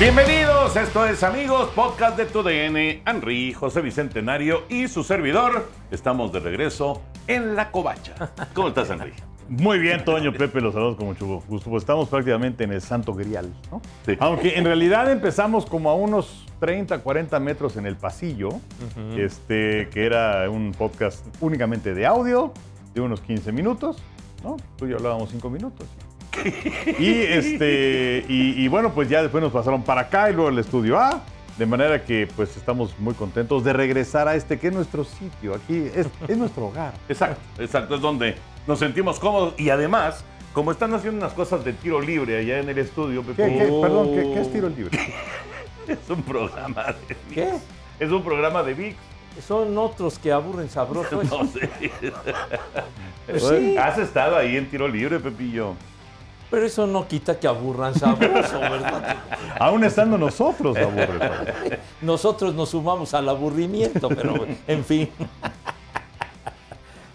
Bienvenidos, esto es amigos, podcast de tu DN, Henry, José Bicentenario y su servidor. Estamos de regreso en la covacha. ¿Cómo estás, Henry? Muy bien, Toño, Pepe, los saludos con mucho gusto. Pues estamos prácticamente en el Santo Grial, ¿no? Sí. Aunque en realidad empezamos como a unos 30, 40 metros en el pasillo, este, que era un podcast únicamente de audio, de unos 15 minutos, ¿no? Tú y yo hablábamos 5 minutos. Y, este, y, y bueno, pues ya después nos pasaron para acá y luego al estudio A. De manera que pues estamos muy contentos de regresar a este que es nuestro sitio. Aquí es, es nuestro hogar. Exacto, exacto, es donde nos sentimos cómodos y además, como están haciendo unas cosas de tiro libre allá en el estudio, ¿Qué, Pepe, qué- perdón, ¿qué, qué es tiro libre? es un programa de VIX. ¿Qué? Es un programa de VIX. Son otros que aburren sabroso. No sé. Pues sí, Has estado ahí en tiro libre, Pepillo. Pero eso no quita que aburran sabroso, ¿verdad? Aún estando nosotros, aburre. Nosotros nos sumamos al aburrimiento, pero en fin.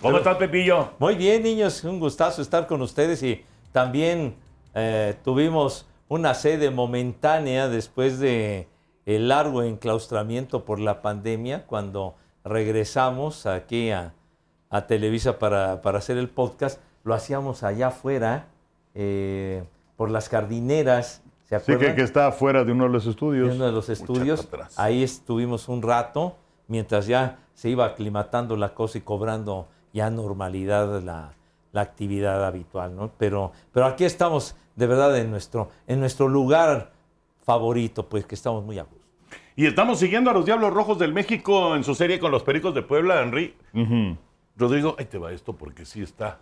¿Cómo estás, Pepillo? Muy bien, niños, un gustazo estar con ustedes y también eh, tuvimos una sede momentánea después de el largo enclaustramiento por la pandemia cuando regresamos aquí a, a Televisa para, para hacer el podcast. Lo hacíamos allá afuera, eh, por las jardineras. ¿Se Sí, que, que está fuera de uno de los estudios. uno de los estudios. Ahí estuvimos un rato mientras ya se iba aclimatando la cosa y cobrando ya normalidad la, la actividad habitual, ¿no? Pero, pero aquí estamos de verdad en nuestro, en nuestro lugar favorito, pues que estamos muy a gusto. Y estamos siguiendo a los Diablos Rojos del México en su serie con los Pericos de Puebla, Henry. Rodrigo, ahí te va esto porque sí está.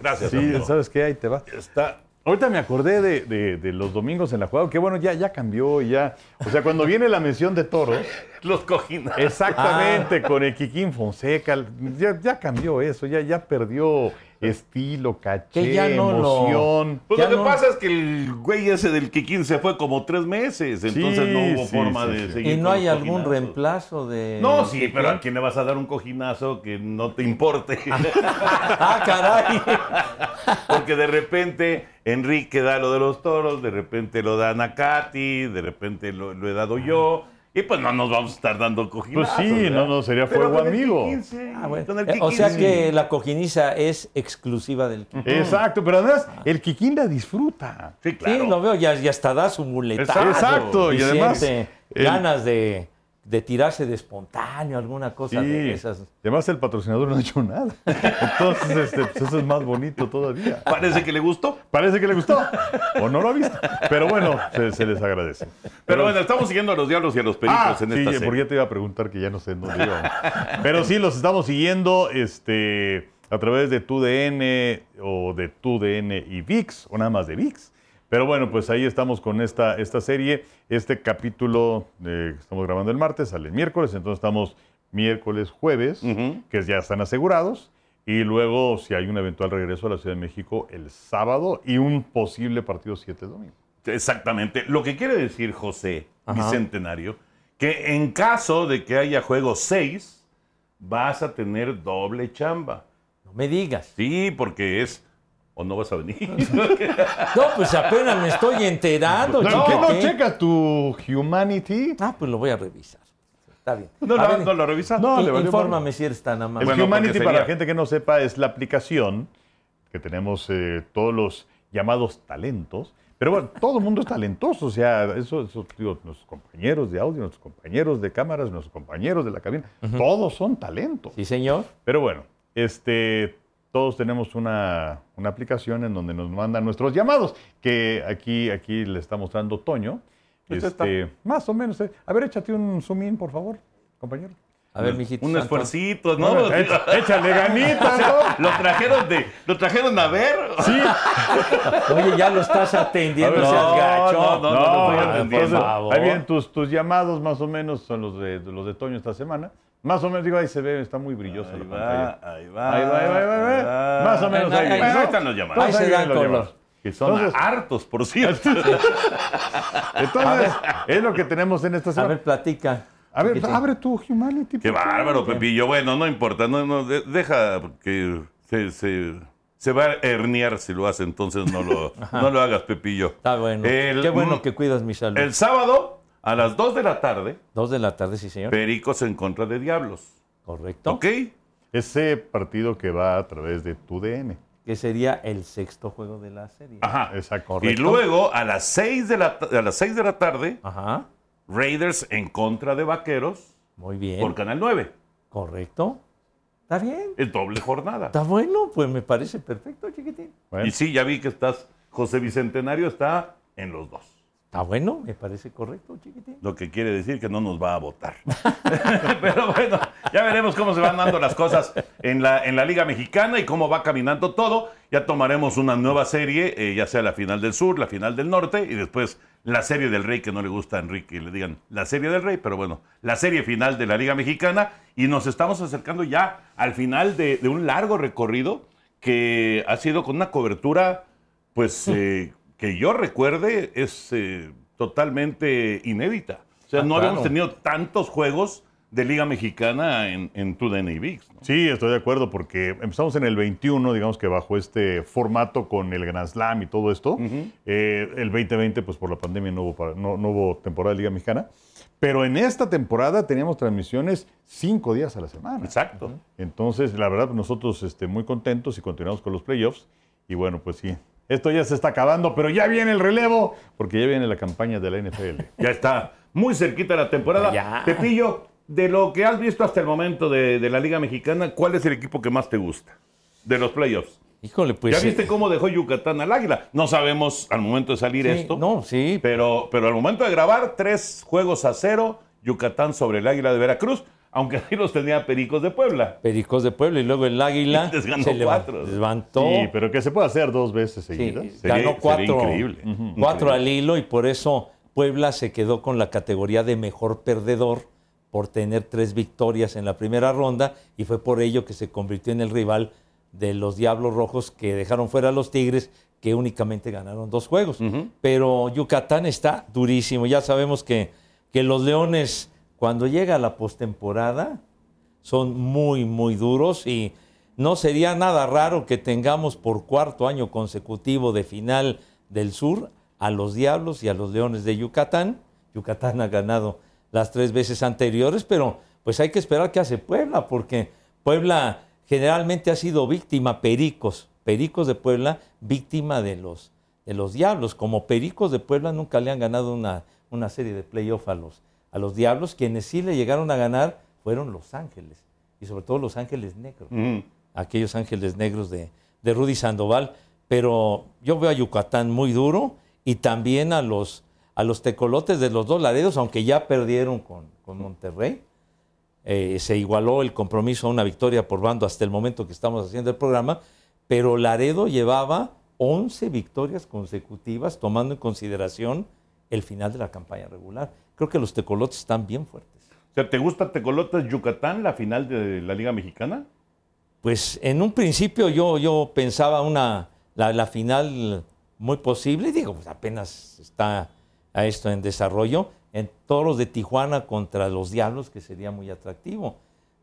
Gracias, Sí, amigo. ¿sabes qué? Ahí te va. Está. Ahorita me acordé de, de- de los domingos en la jugada, que bueno, ya, ya cambió, ya. O sea, cuando viene la mención de toros, Los cojinas. exactamente, con el Kikín Fonseca, ya, ya cambió eso, ya, ya perdió estilo, caché, Que ya no lo- emoción. Pues Ya lo que no- pasa es que el güey ese del Kikín se fue como tres meses, entonces Sí, no hubo sí, forma sí, de sí. seguir. ¿Y no hay algún reemplazo de...? No, sí, pero ¿a quién le vas a dar un cojinazo que no te importe? ¡Ah, caray! Porque de repente Enrique da lo de los toros, de repente lo da Nakati, de repente lo, lo he dado yo. Y pues no nos vamos a estar dando Pues cojinazos. sí, ¿verdad? no, no, sería Pero fuego amigo. Sí, Ah, bueno. Eh, O sea sí. que la cojiniza es exclusiva del Kikín. Exacto, pero además el Kikín la disfruta. Sí, claro. Sí, lo veo, ya, ya hasta da su muletazo. Exacto, y además, siente el- ganas de, de tirarse de espontáneo, alguna cosa Sí, de esas. además el patrocinador no ha hecho nada. Entonces, este, pues eso es más bonito todavía. Parece que le gustó. Parece que le gustó. O no lo ha visto. Pero bueno, se, se les agradece. Pero bueno, estamos siguiendo a los diablos y a los pericos Ah, en sí, esta serie. porque ya te iba a preguntar que ya no sé en dónde íbamos. Pero sí, los estamos siguiendo este, a través de TUDN o de TUDN y VIX, o nada más de VIX. Pero bueno, pues ahí estamos con esta, esta serie. Este capítulo eh, que estamos grabando el martes, sale el miércoles, entonces estamos miércoles, jueves, que ya están asegurados. Y luego, si hay un eventual regreso a la Ciudad de México, el sábado y un posible partido 7 domingo. Exactamente. Lo que quiere decir José Ajá. Bicentenario, que en caso de que haya juego 6, vas a tener doble chamba. No me digas. Sí, porque es. O no vas a venir. No, pues apenas me estoy enterando. ¿No, ¿qué no checas tu Humanity? Ah, pues lo voy a revisar. Está bien. No, A no, ver, no lo revisas. No, le infórmame si eres tan amable. El Bueno, Humanity, para la gente que no sepa, es la aplicación que tenemos eh, todos los llamados talentos. Pero bueno, todo el mundo es talentoso. O sea, eso, eso, digo, nuestros compañeros de audio, nuestros compañeros de cámaras, nuestros compañeros de la cabina, todos son talentos. Sí, señor. Pero bueno, este, todos tenemos una, una aplicación en donde nos mandan nuestros llamados, que aquí, aquí le está mostrando Toño. Pues Este, más o menos. eh. A ver, échate un zoom in, por favor, compañero. A ver, mijito Un esfuercito, ¿no? No, echa- échale ganitas, ¿no? Lo trajeron de, lo trajeron a ver. Sí. Oye, ya lo estás atendiendo, ver, seas no, gacho. no, no, no, estoy entonces, atendiendo. por favor. ahí vienen tus, tus llamados, más o menos, son los de, los de Toño esta semana. Más o menos, digo, ahí se ve, está muy brillosa Ahí la va, pantalla. ahí va. Ahí va, ahí va, ahí va, ahí va. Más o menos ahí Ahí- ahí- ahí están los llamados. Ahí se dan los color. llamados. Que son Entonces- hartos, por cierto. Entonces, es lo que tenemos en esta A semana. ver, platica. A ver, abre tu Humanity. Qué bárbaro, Pepillo. Bueno, no importa. No, no, de- deja que se, se, se va a herniar si lo hace, entonces no lo, no lo hagas, Pepillo. Está bueno. El- Qué bueno que cuidas mi salud. El sábado, a las 2 de la tarde, Dos de la tarde, sí, señor. Pericos en contra de Diablos. Correcto. ¿Ok? Ese partido que va a través de tu DN. Que sería el sexto juego de la serie. Ajá. Exacto. Y luego, a las 6 de la, a las 6 de la tarde, Ajá. Raiders en contra de Vaqueros Muy bien. por Canal 9. Correcto. Está bien. Es doble jornada. Está bueno, pues me parece perfecto, chiquitín. Bueno, Y sí, ya vi que estás, José Bicentenario está en los dos. Está bueno, me parece correcto, chiquitín. Lo que quiere decir que no nos va a votar. Pero bueno, ya veremos cómo se van dando las cosas en la, en la Liga Mexicana y cómo va caminando todo. Ya tomaremos una nueva serie, eh, ya sea la final del sur, la final del norte y después la serie del rey, que no le gusta a Enrique, y le digan la serie del rey, pero bueno, la serie final de la Liga Mexicana. Y nos estamos acercando ya al final de, de un largo recorrido que ha sido con una cobertura, pues, eh, que yo recuerde, es eh, totalmente inédita. O sea, Ah, no habíamos tenido tantos juegos de Liga Mexicana en, en TUDN y VIX. ¿no? Sí, estoy de acuerdo, porque empezamos en el 21, digamos que bajo este formato con el Grand Slam y todo esto. Eh, el 2020, pues por la pandemia no hubo, para- no, no hubo temporada de Liga Mexicana. Pero en esta temporada teníamos transmisiones cinco días a la semana. Exacto. Entonces, la verdad, nosotros este, muy contentos y continuamos con los playoffs. Y bueno, pues sí, esto ya se está acabando, pero ya viene el relevo, porque ya viene la campaña de la NFL. Ya está muy cerquita la temporada. Ya. Pepillo, de lo que has visto hasta el momento de, de la Liga Mexicana, ¿cuál es el equipo que más te gusta de los playoffs? Híjole, pues. ¿Ya viste eh, cómo dejó Yucatán al Águila? No sabemos al momento de salir sí, esto. No, sí. Pero, pero al momento de grabar, tres juegos a cero, Yucatán sobre el Águila de Veracruz, aunque ahí los tenía Pericos de Puebla. Pericos de Puebla y luego el Águila Les ganó se cuatro. levantó. Sí, pero que se puede hacer dos veces Sí, seguidas. Sería- ganó sería cuatro, increíble. cuatro Increíble. al hilo y por eso Puebla se quedó con la categoría de mejor perdedor por tener tres victorias en la primera ronda y fue por ello que se convirtió en el rival de los Diablos Rojos que dejaron fuera a los Tigres que únicamente ganaron dos juegos. Pero Yucatán está durísimo. Ya sabemos que, que los Leones cuando llega la postemporada son muy, muy duros y no sería nada raro que tengamos por cuarto año consecutivo de final del sur a los Diablos y a los Leones de Yucatán. Yucatán ha ganado las tres veces anteriores, pero pues hay que esperar qué hace Puebla, porque Puebla generalmente ha sido víctima, Pericos, Pericos de Puebla, víctima de los, de los Diablos. Como Pericos de Puebla nunca le han ganado una, una serie de playoff a los, a los Diablos, quienes sí le llegaron a ganar fueron Los Ángeles, y sobre todo Los Ángeles Negros Ujú. aquellos ángeles negros de, de Rudy Sandoval. Pero yo veo a Yucatán muy duro y también a los, a los tecolotes de los dos Laredos, aunque ya perdieron con, con Monterrey. Eh, se igualó el compromiso a una victoria por bando hasta el momento que estamos haciendo el programa, pero Laredo llevaba 11 victorias consecutivas, tomando en consideración el final de la campaña regular. Creo que los tecolotes están bien fuertes. O sea, ¿te gusta Tecolotes Yucatán, la final de la Liga Mexicana? Pues en un principio yo, yo pensaba una, la, la final muy posible, digo, pues apenas está a esto en desarrollo, en Toros de Tijuana contra los Diablos, que sería muy atractivo.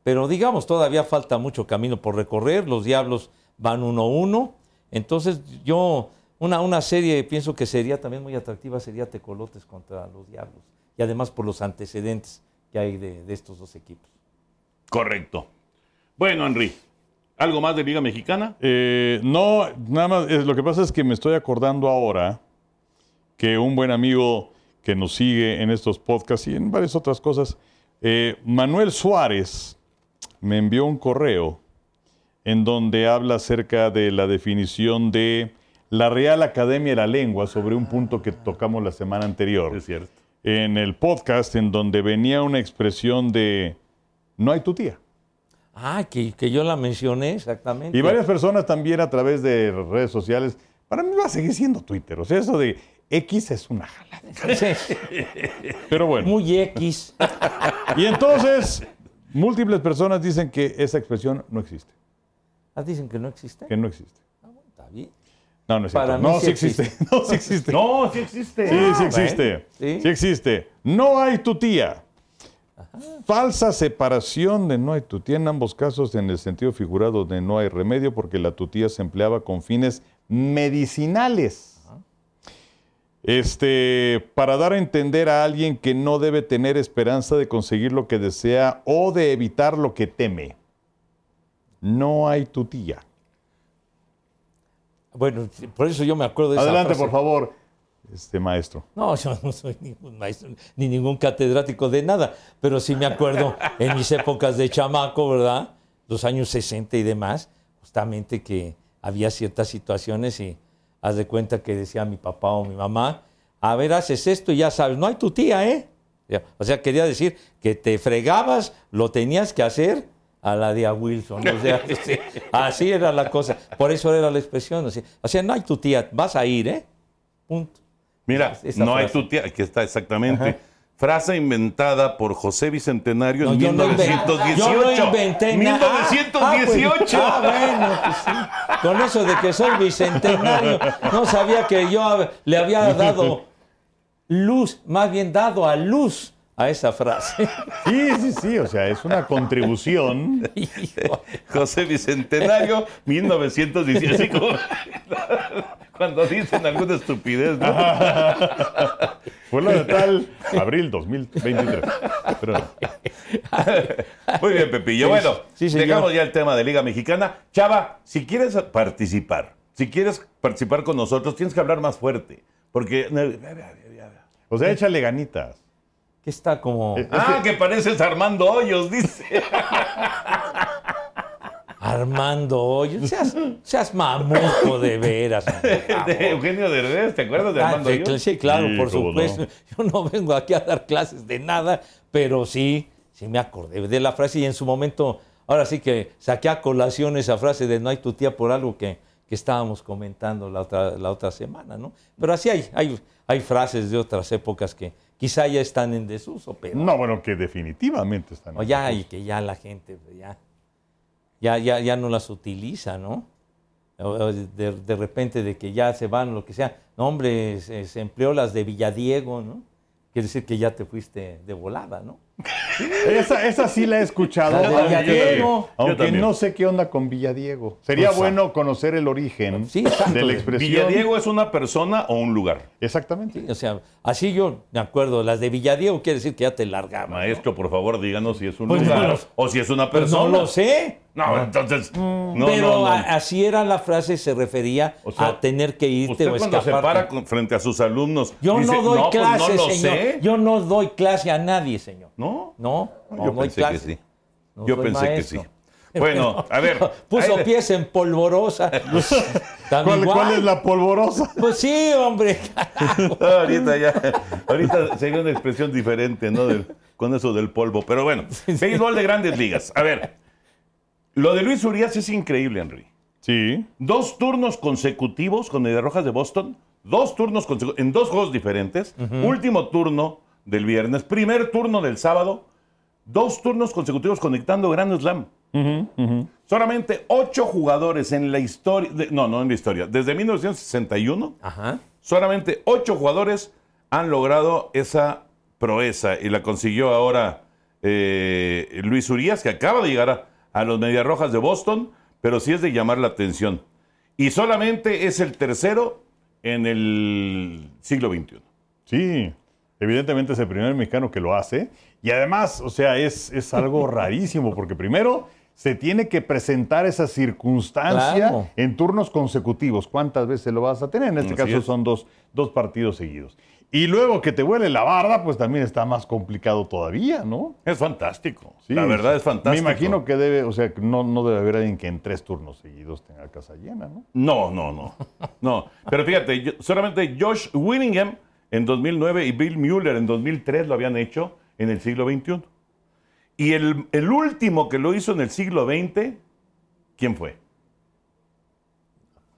Pero digamos, todavía falta mucho camino por recorrer, los Diablos van 1-1, entonces yo, una, una serie pienso que sería también muy atractiva, sería Tecolotes contra los Diablos, y además por los antecedentes que hay de, de estos dos equipos. Correcto. Bueno, Henry, ¿algo más de Liga Mexicana? Eh, no, nada más, lo que pasa es que me estoy acordando ahora que un buen amigo que nos sigue en estos podcasts y en varias otras cosas, eh, Manuel Suárez, me envió un correo en donde habla acerca de la definición de la Real Academia de la Lengua sobre un punto que tocamos la semana anterior Es cierto. En el podcast en donde venía una expresión de no hay tu tía. Ah, que, que yo la mencioné exactamente. Y varias personas también a través de redes sociales. Para mí va a seguir siendo Twitter. O sea, eso de X es una jalada. Sí, Pero bueno. Muy X. Y entonces, múltiples personas dicen que esa expresión no existe. Ah, dicen que no existe. Que no existe. Está bien. No, no es cierto. No, sí sí existe. No, sí existe. No, sí existe. Sí, sí existe. ¿sí? Sí existe. No hay tu tía. Falsa separación de no hay tu tía en ambos casos en el sentido figurado de no hay remedio porque la tutía se empleaba con fines medicinales. Este, para dar a entender a alguien que no debe tener esperanza de conseguir lo que desea o de evitar lo que teme. No hay tu tía. Bueno, por eso yo me acuerdo de esa Adelante, frase. por favor, este maestro. No, yo no soy ningún maestro ni ningún catedrático de nada, pero sí me acuerdo en mis épocas de chamaco, ¿verdad? Los años 60 y demás, justamente que había ciertas situaciones y haz de cuenta que decía mi papá o mi mamá, a ver, haces esto y ya sabes, no hay tu tía, ¿eh? O sea, quería decir que te fregabas, lo tenías que hacer a la de a Wilson. O sea, sí, así era la cosa. Por eso era la expresión. así. O sea, no hay tu tía, vas a ir, ¿eh? Punto. Mira, Esa no hay tu tía, aquí está exactamente. Frase inventada por José Bicentenario No, en yo no inven- 1918. Yo no inventé nada. 1918. Ah, ah, bueno, pues sí. Con eso de que soy bicentenario, no sabía que yo le había dado luz, más bien dado a luz a esa frase. Sí, sí, sí, o sea, es una contribución. José Bicentenario, 1918. Así como cuando dicen alguna estupidez, ¿no? Fue lo de tal abril 2023. Pero. Muy bien, Pepillo. Bueno, sí, dejamos ya el tema de Liga Mexicana. Chava, si quieres participar, si quieres participar con nosotros, tienes que hablar más fuerte. Porque. O sea, échale ganitas. Que está como Ah, que pareces Armando Hoyos, dice. Armando Hoyos. Seas, seas mamuco de veras. De Eugenio Derbez, ¿te acuerdas de Ah, Armando sí, Hoyos? sí, claro, Sí, por no. supuesto. Yo no vengo aquí a dar clases de nada, pero sí, sí me acordé de la frase y en su momento, ahora sí que saqué a colación esa frase de no hay tu tía por algo que, que estábamos comentando la otra, la otra semana, ¿no? Pero así hay, hay, hay frases de otras épocas que quizá ya están en desuso, pero No, bueno, que definitivamente están. o ya, y que ya la gente pues, ya, ya, ya, ya no las utiliza, ¿no? De, de repente de que ya se van, lo que sea. No, hombre, se, se empleó las de Villadiego, ¿no? Quiere decir que ya te fuiste de volada, ¿no? Esa, esa sí la he escuchado. La Villadiego. Aunque no sé qué onda con Villadiego. Sería Pues, bueno conocer el origen Sí, de la expresión. ¿Villadiego es una persona o un lugar? Exactamente. Sí, o sea, así yo me acuerdo. Las de Villadiego quiere decir que ya te largabas. ¿no? Maestro, por favor, díganos si es un Pues lugar no lo- o si es una Pues persona. no lo sé. No, entonces. No, pero no, no. a- así era la frase, se refería O sea, a tener que irte Usted o cuando se escaparte. para con- frente a sus alumnos. Yo dice, no doy pues clase, no lo señor. sé". Yo no doy clase a nadie, señor. ¿No? No, no Yo pensé clase. que sí. No Yo pensé que sí. Bueno, a ver. Puso le- pies en polvorosa. ¿Cuál, es la polvorosa? Pues sí, hombre. Ahorita ya. Ahorita sería una expresión diferente, ¿no? Del- con eso del polvo. Pero bueno, béisbol de grandes ligas. A ver. Lo de Luis Urias es increíble, Henry. Sí. Dos turnos consecutivos con Medias Rojas de Boston. Dos turnos consecutivos en dos juegos diferentes. Último turno del viernes. Primer turno del sábado. Dos turnos consecutivos conectando Grand Slam. Solamente ocho jugadores en la historia. de- no, no en la historia. Desde 1961, Ajá. solamente ocho jugadores han logrado esa proeza. Y la consiguió ahora eh, Luis Urias, que acaba de llegar a, a los Medias Rojas de Boston, pero sí es de llamar la atención. Y solamente es el tercero en el siglo XXI. Sí, evidentemente es el primer mexicano que lo hace. Y además, o sea, es, es algo rarísimo, porque primero se tiene que presentar esa circunstancia Claro. en turnos consecutivos. ¿Cuántas veces lo vas a tener? En este Así caso es. son dos, dos partidos seguidos. Y luego que te huele la barda, pues también está más complicado todavía, ¿no? Es fantástico. Sí, la verdad es fantástico. Me imagino que debe, o sea, no, no debe haber alguien que en tres turnos seguidos tenga casa llena, ¿no? No, no, no. No. Pero fíjate, yo- solamente Josh Willingham en 2009 y Bill Mueller en 2003 lo habían hecho en el siglo XXI. Y el, el último que lo hizo en el siglo XX, ¿quién fue?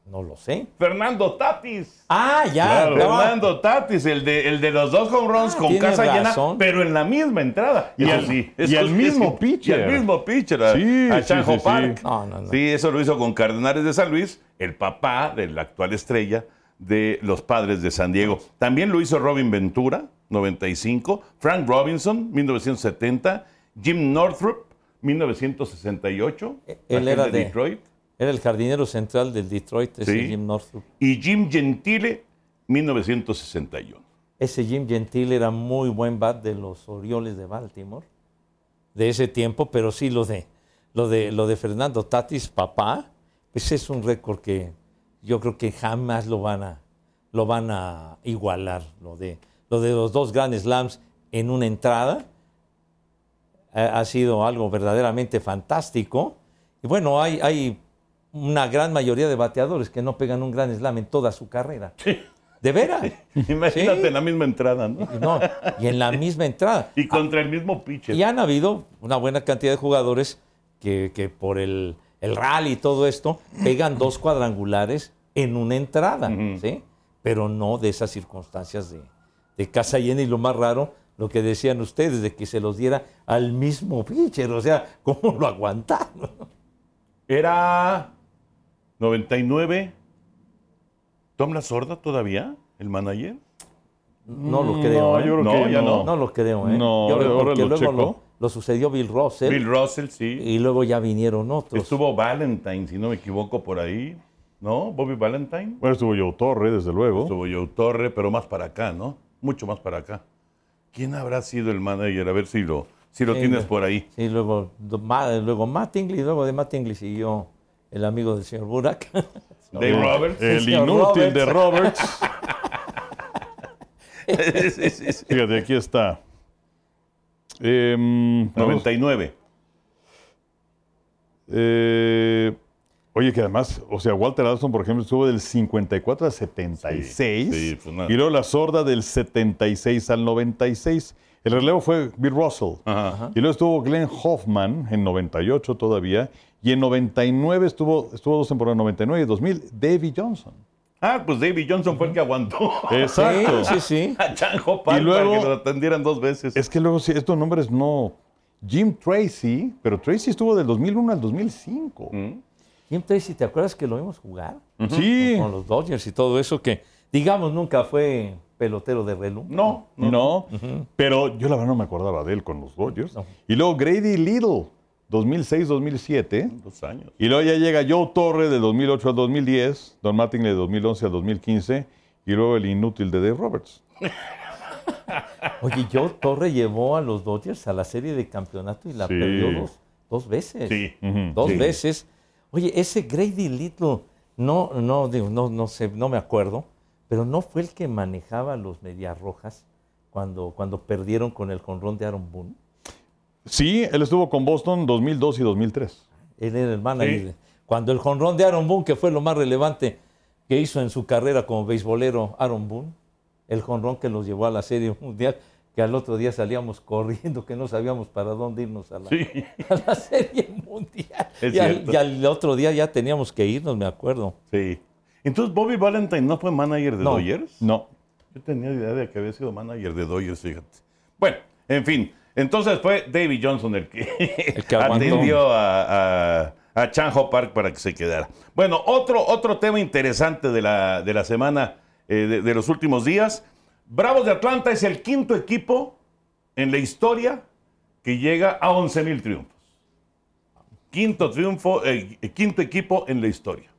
No lo sé. Fernando Tatis. Ah, ya. Claro. Fernando Tatis, el de, el de los dos home runs Ah, con casa razón. llena, pero en la misma entrada. Y Eso al- sí, y sí, mismo pitcher. Y al mismo pitcher, a, Sí, a Chanjo sí, sí. Park. No, no, no. Sí, eso lo hizo con Cardenales de San Luis, el papá de la actual estrella de los padres de San Diego. También lo hizo Robin Ventura, 95, Frank Robinson, 1970, Jim Northrup, 1968, Él aquel era de- Detroit, Era el jardinero central del Detroit, ese Sí. Jim Northrup. y Jim Gentile, 1961. Ese Jim Gentile era muy buen bat de los Orioles de Baltimore de ese tiempo, pero sí lo de lo de lo de Fernando Tatis, papá, pues es un récord que yo creo que jamás lo van a lo van a igualar, lo de lo de los dos Grand Slams en una entrada. Ha, ha sido algo verdaderamente fantástico. Y bueno, hay, hay una gran mayoría de bateadores que no pegan un Grand Slam en toda su carrera. ¿De veras? Imagínate Sí. en la misma entrada, ¿no? No, y en la misma entrada. Y contra el mismo pitcher. Y han habido una buena cantidad de jugadores que, que por el, el rally y todo esto pegan dos cuadrangulares en una entrada, ¿sí? Pero no de esas circunstancias de, de casa llena y lo más raro, lo que decían ustedes, de que se los diera al mismo pitcher, o sea, ¿cómo lo aguantaron? Era 99. ¿Tom La Sorda todavía? ¿El manager? No lo creo. No, ¿eh? yo creo No, que ya no. no. No lo creo, ¿eh? No, Yo ahora lo luego checo. lo, lo sucedió Bill Russell Bill Russell, sí. y luego ya vinieron otros. Estuvo Valentine, si no me equivoco, por ahí. ¿No? Bobby Valentine. Bueno, estuvo Joe Torre, desde luego. Estuvo Joe Torre, pero más para acá, ¿no? Mucho más para acá. ¿Quién habrá sido el manager? A ver si lo, si lo Sí, tienes por ahí. Sí, luego, luego Mattingly, luego de Mattingly siguió el amigo del señor Burak. Dave Roberts. El inútil de Roberts. Roberts. Sí, sí, sí. Fíjate, aquí está. Em, vamos- 99. Eh, oye, que además, o sea, Walter Alston, por ejemplo, estuvo del 54 al 76. Sí, sí, pues nada. y luego la sorda del 76 al 96. El relevo fue Bill Russell. Ajá. Y luego estuvo Glenn Hoffman en 98 todavía. Y en 99 estuvo, estuvo dos temporadas, 99 y 2000, Davy Johnson. Ah, pues David Johnson fue el que aguantó Exacto. Sí, sí, sí. a Chanjo Park Y luego- para que lo atendieran dos veces. Es que luego sí, estos nombres no. Jim Tracy, pero Tracy estuvo del 2001 al 2005. Jim Tracy, ¿te acuerdas que lo vimos jugar? Sí. Con los Dodgers y todo eso, que digamos nunca fue pelotero de reloj. No, no. No, pero yo la verdad no me acordaba de él con los Dodgers. No. Y luego Grady Little, 2006-2007. Dos años. Y luego ya llega Joe Torre de 2008 al 2010, Don Mattingly de 2011 al 2015 y luego el inútil de Dave Roberts. Oye, Joe Torre llevó a los Dodgers a la serie de campeonato y la Sí. perdió dos, dos veces. Sí. Dos Sí. veces. Oye, ese Grady Little, no, no, digo, no, no sé, no me acuerdo, pero no fue el que manejaba los Medias Rojas cuando, cuando perdieron con el jonrón de Aaron Boone. Sí, él estuvo con Boston 2002 y 2003. Él era el manager. Sí. Cuando el jonrón de Aaron Boone, que fue lo más relevante que hizo en su carrera como beisbolero Aaron Boone, el jonrón que los llevó a la Serie Mundial, que al otro día salíamos corriendo, que no sabíamos para dónde irnos a la, Sí. a la Serie Mundial. Y, al, y al otro día ya teníamos que irnos, me acuerdo. Sí. Entonces, Bobby Valentine no fue manager de No. Dodgers. No. Yo tenía idea de que había sido manager de Dodgers, fíjate. Bueno, en fin. Entonces fue David Johnson el que, atendió a, a, a Chanjo Park para que se quedara. Bueno, otro, otro tema interesante de la, de la semana, eh, de, de los últimos días. Bravos de Atlanta es el quinto equipo en la historia que llega a 11 mil triunfos. Quinto triunfo, eh, quinto equipo en la historia.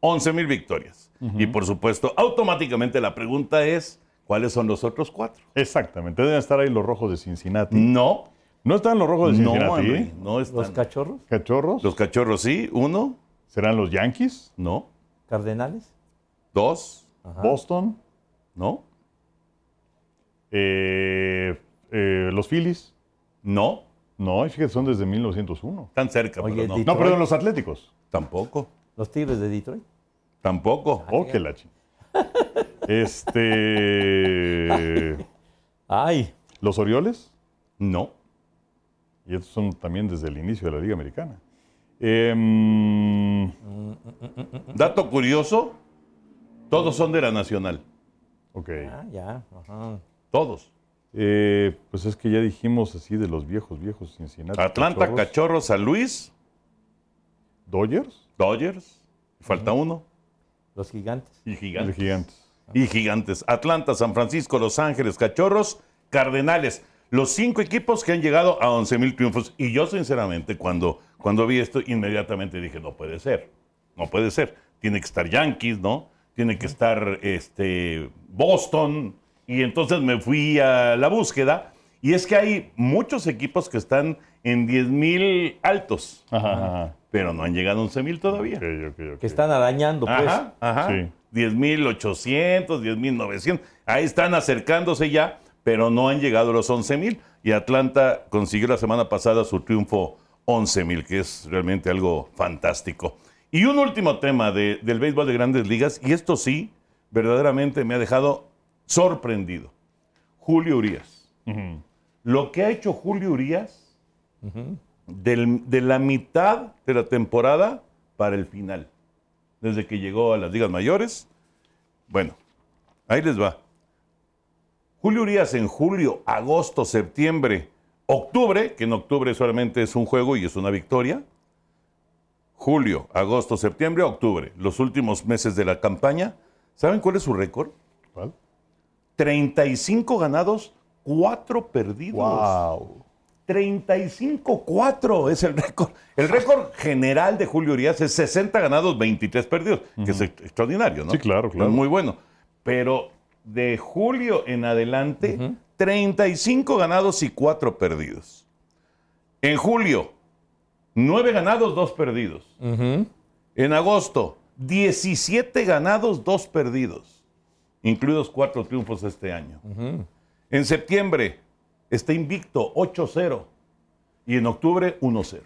11 mil victorias. Y por supuesto, automáticamente la pregunta es, ¿cuáles son los otros cuatro? Exactamente. Deben estar ahí los rojos de Cincinnati. No, ¿No están los rojos de no, Cincinnati? Henry, no están. Los cachorros, ¿Cachorros? Los cachorros sí, uno, ¿Serán los Yankees? no, cardenales. dos, ¿Boston? no, Eh, eh, ¿Los Phillies? no, No, fíjate, son desde 1901. están cerca, Oye, pero no. Detroit. No, perdón, los Atléticos. Tampoco, Los Tigres de Detroit. tampoco. Oh, qué la chi- Este. Ay, ¿Los Orioles? No, Y estos son también desde el inicio de la Liga Americana. Em, Dato curioso, todos son de la Nacional. ok. Ah, ya. ajá. Todos. Eh, pues es que ya dijimos así de los viejos, viejos Cincinnati. Atlanta, Cachorros. Cachorros, San Luis, Dodgers Dodgers, falta uno, Los gigantes. y Gigantes. Gigantes. Y Gigantes. Atlanta, San Francisco, Los Ángeles, Cachorros, Cardenales. Los cinco equipos que han llegado a 11 mil triunfos. Y yo, sinceramente, cuando, cuando vi esto, inmediatamente dije, no puede ser. No puede ser. Tiene que estar Yankees, ¿no? Tiene que estar este, Boston. Y entonces me fui a la búsqueda. Y es que hay muchos equipos que están en 10 mil altos. Ajá, ajá. Pero no han llegado a 11 mil todavía. Que están arañando, pues. Ajá, ajá. Sí. 10.800, 10.900. Ahí están acercándose ya, pero no han llegado a los 11.000. Y Atlanta consiguió la semana pasada su triunfo 11.000, que es realmente algo fantástico. Y un último tema de- del béisbol de grandes ligas, y esto sí, verdaderamente me ha dejado sorprendido. Julio Urias. Lo que ha hecho Julio Urias del- de la mitad de la temporada para el final desde que llegó a las ligas mayores. Bueno, ahí les va. Julio Urias en julio, agosto, septiembre, octubre, que en octubre solamente es un juego y es una victoria. Julio, agosto, septiembre, octubre, los últimos meses de la campaña. ¿Saben cuál es su récord? ¿Cuál? 35 ganados, 4 perdidos. ¡Wow! 35-4 es el récord. El récord general de Julio Urias es 60 ganados, 23 perdidos, que es ex- extraordinario, ¿no? Sí, claro, claro. Es muy bueno. Pero de julio en adelante, 35 ganados y 4 perdidos. En julio, 9 ganados, 2 perdidos. En agosto, 17 ganados, 2 perdidos, incluidos 4 triunfos este año. En septiembre está invicto 8-0 y en octubre 1-0.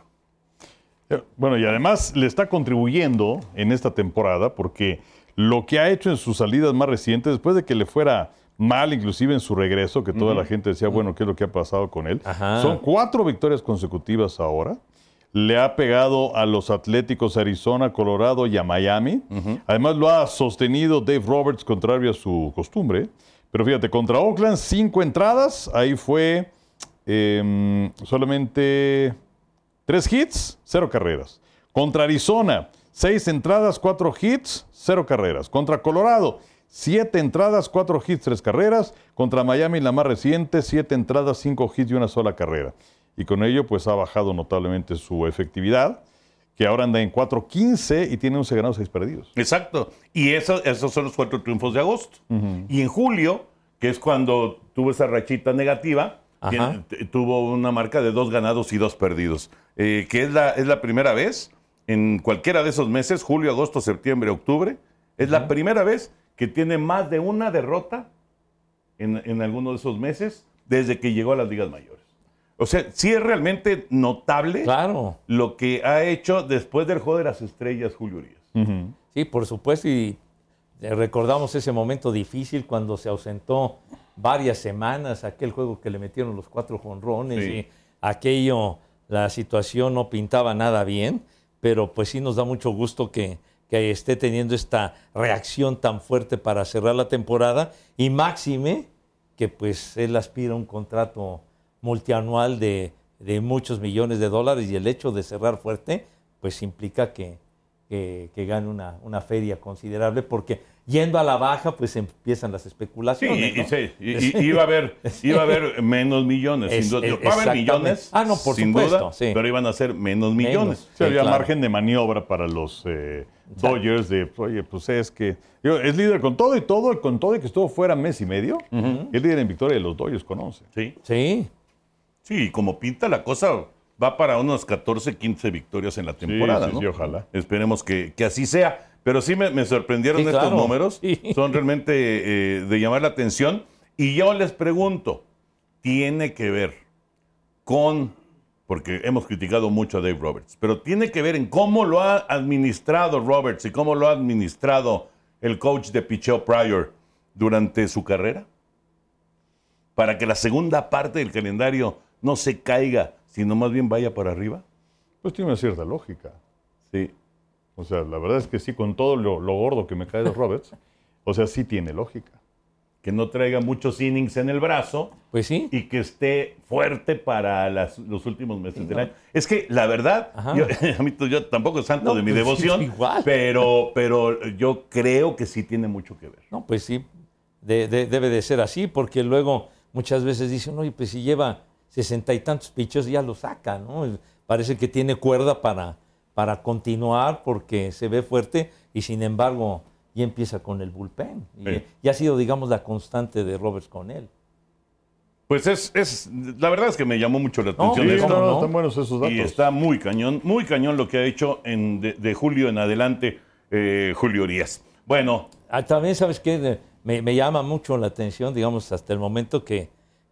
Eh, Bueno, y además le está contribuyendo en esta temporada porque lo que ha hecho en sus salidas más recientes, después de que le fuera mal, inclusive en su regreso, que toda la gente decía, bueno, ¿qué es lo que ha pasado con él? Ajá. Son cuatro victorias consecutivas ahora. Le ha pegado a los Atléticos Arizona, Colorado y a Miami. Además lo ha sostenido Dave Roberts, contrario a su costumbre. Pero fíjate, contra Oakland, cinco entradas. Ahí fue em, solamente Tres hits, cero carreras. Contra Arizona, seis entradas, cuatro hits, cero carreras. Contra Colorado, siete entradas, cuatro hits, tres carreras. Contra Miami, la más reciente, siete entradas, cinco hits y una sola carrera. Y con ello, pues ha bajado notablemente su efectividad, que ahora anda en 4.15 y tiene 11 ganados, 6 perdidos. Exacto. Y eso- esos son los cuatro triunfos de agosto. Y en julio, que es cuando tuvo esa rachita negativa, tiene- tuvo una marca de dos ganados y dos perdidos, eh, que es la, es la primera vez en cualquiera de esos meses, julio, agosto, septiembre, octubre, es la primera vez que tiene más de una derrota en, en alguno de esos meses desde que llegó a las ligas mayores. O sea, sí es realmente notable Claro. lo que ha hecho después del juego de las estrellas Julio Urias. Sí, por supuesto, y recordamos ese momento difícil cuando se ausentó varias semanas, aquel juego que le metieron los cuatro jonrones Sí. y aquello, la situación no pintaba nada bien, pero pues sí nos da mucho gusto que, que esté teniendo esta reacción tan fuerte para cerrar la temporada y máxime que pues él aspira a un contrato multianual de, de muchos millones de dólares y el hecho de cerrar fuerte pues implica que, que, que gane una, una feria considerable porque yendo a la baja pues empiezan las Sí, especulaciones. y, ¿no? sí, y- y iba a haber, iba a haber menos millones, Es- sin duda. es- Va a haber exactamente. millones, Ah, no, por sin supuesto, duda, sí. pero iban a ser menos millones. Sí, Sí, había claro. margen de maniobra para los eh, Dodgers de, oye, pues es que es líder con todo y todo, y con todo y que estuvo fuera mes y medio, es líder en victoria de los Dodgers con 11. Sí, Sí, sí, y como pinta la cosa, va para unas 14, 15 victorias en la temporada, sí, ¿no? sí, ojalá. Esperemos que, que así sea. Pero sí me, me sorprendieron Sí, estos claro. números. Sí. Son realmente eh, de llamar la atención. Y yo les pregunto, ¿tiene que ver con, porque hemos criticado mucho a Dave Roberts, pero tiene que ver en cómo lo ha administrado Roberts y cómo lo ha administrado el coach de Picheo Pryor durante su carrera? Para que la segunda parte del calendario no se caiga sino más bien vaya para arriba. Pues tiene una cierta lógica. Sí. O sea, la verdad es que sí, con todo lo, lo gordo que me cae de Roberts, o sea, sí tiene lógica. Que no traiga muchos innings en el brazo Pues sí. y que esté fuerte para las- los últimos meses del año. Es que la verdad, yo, a mí, yo tampoco es santo No, de mi pues, devoción, igual. pero, pero yo creo que sí tiene mucho que ver. No, pues sí, de- de- debe de ser así, porque luego muchas veces dicen, oye, pues si lleva sesenta y tantos pichos, ya lo saca, ¿no? Parece que tiene cuerda para, para continuar porque se ve fuerte y sin embargo ya empieza con el bullpen. Y, Sí. y ha sido, digamos, la constante de Roberts con él. Pues es, es, la verdad es que me llamó mucho la atención sí, Sí, esto. no, ¿cómo no, no? están buenos esos datos. Y está muy cañón, muy cañón lo que ha hecho en, de, de julio en adelante eh, Julio Urias. Bueno, Ah, también, ¿sabes qué? Me, me llama mucho la atención, digamos, hasta el momento que,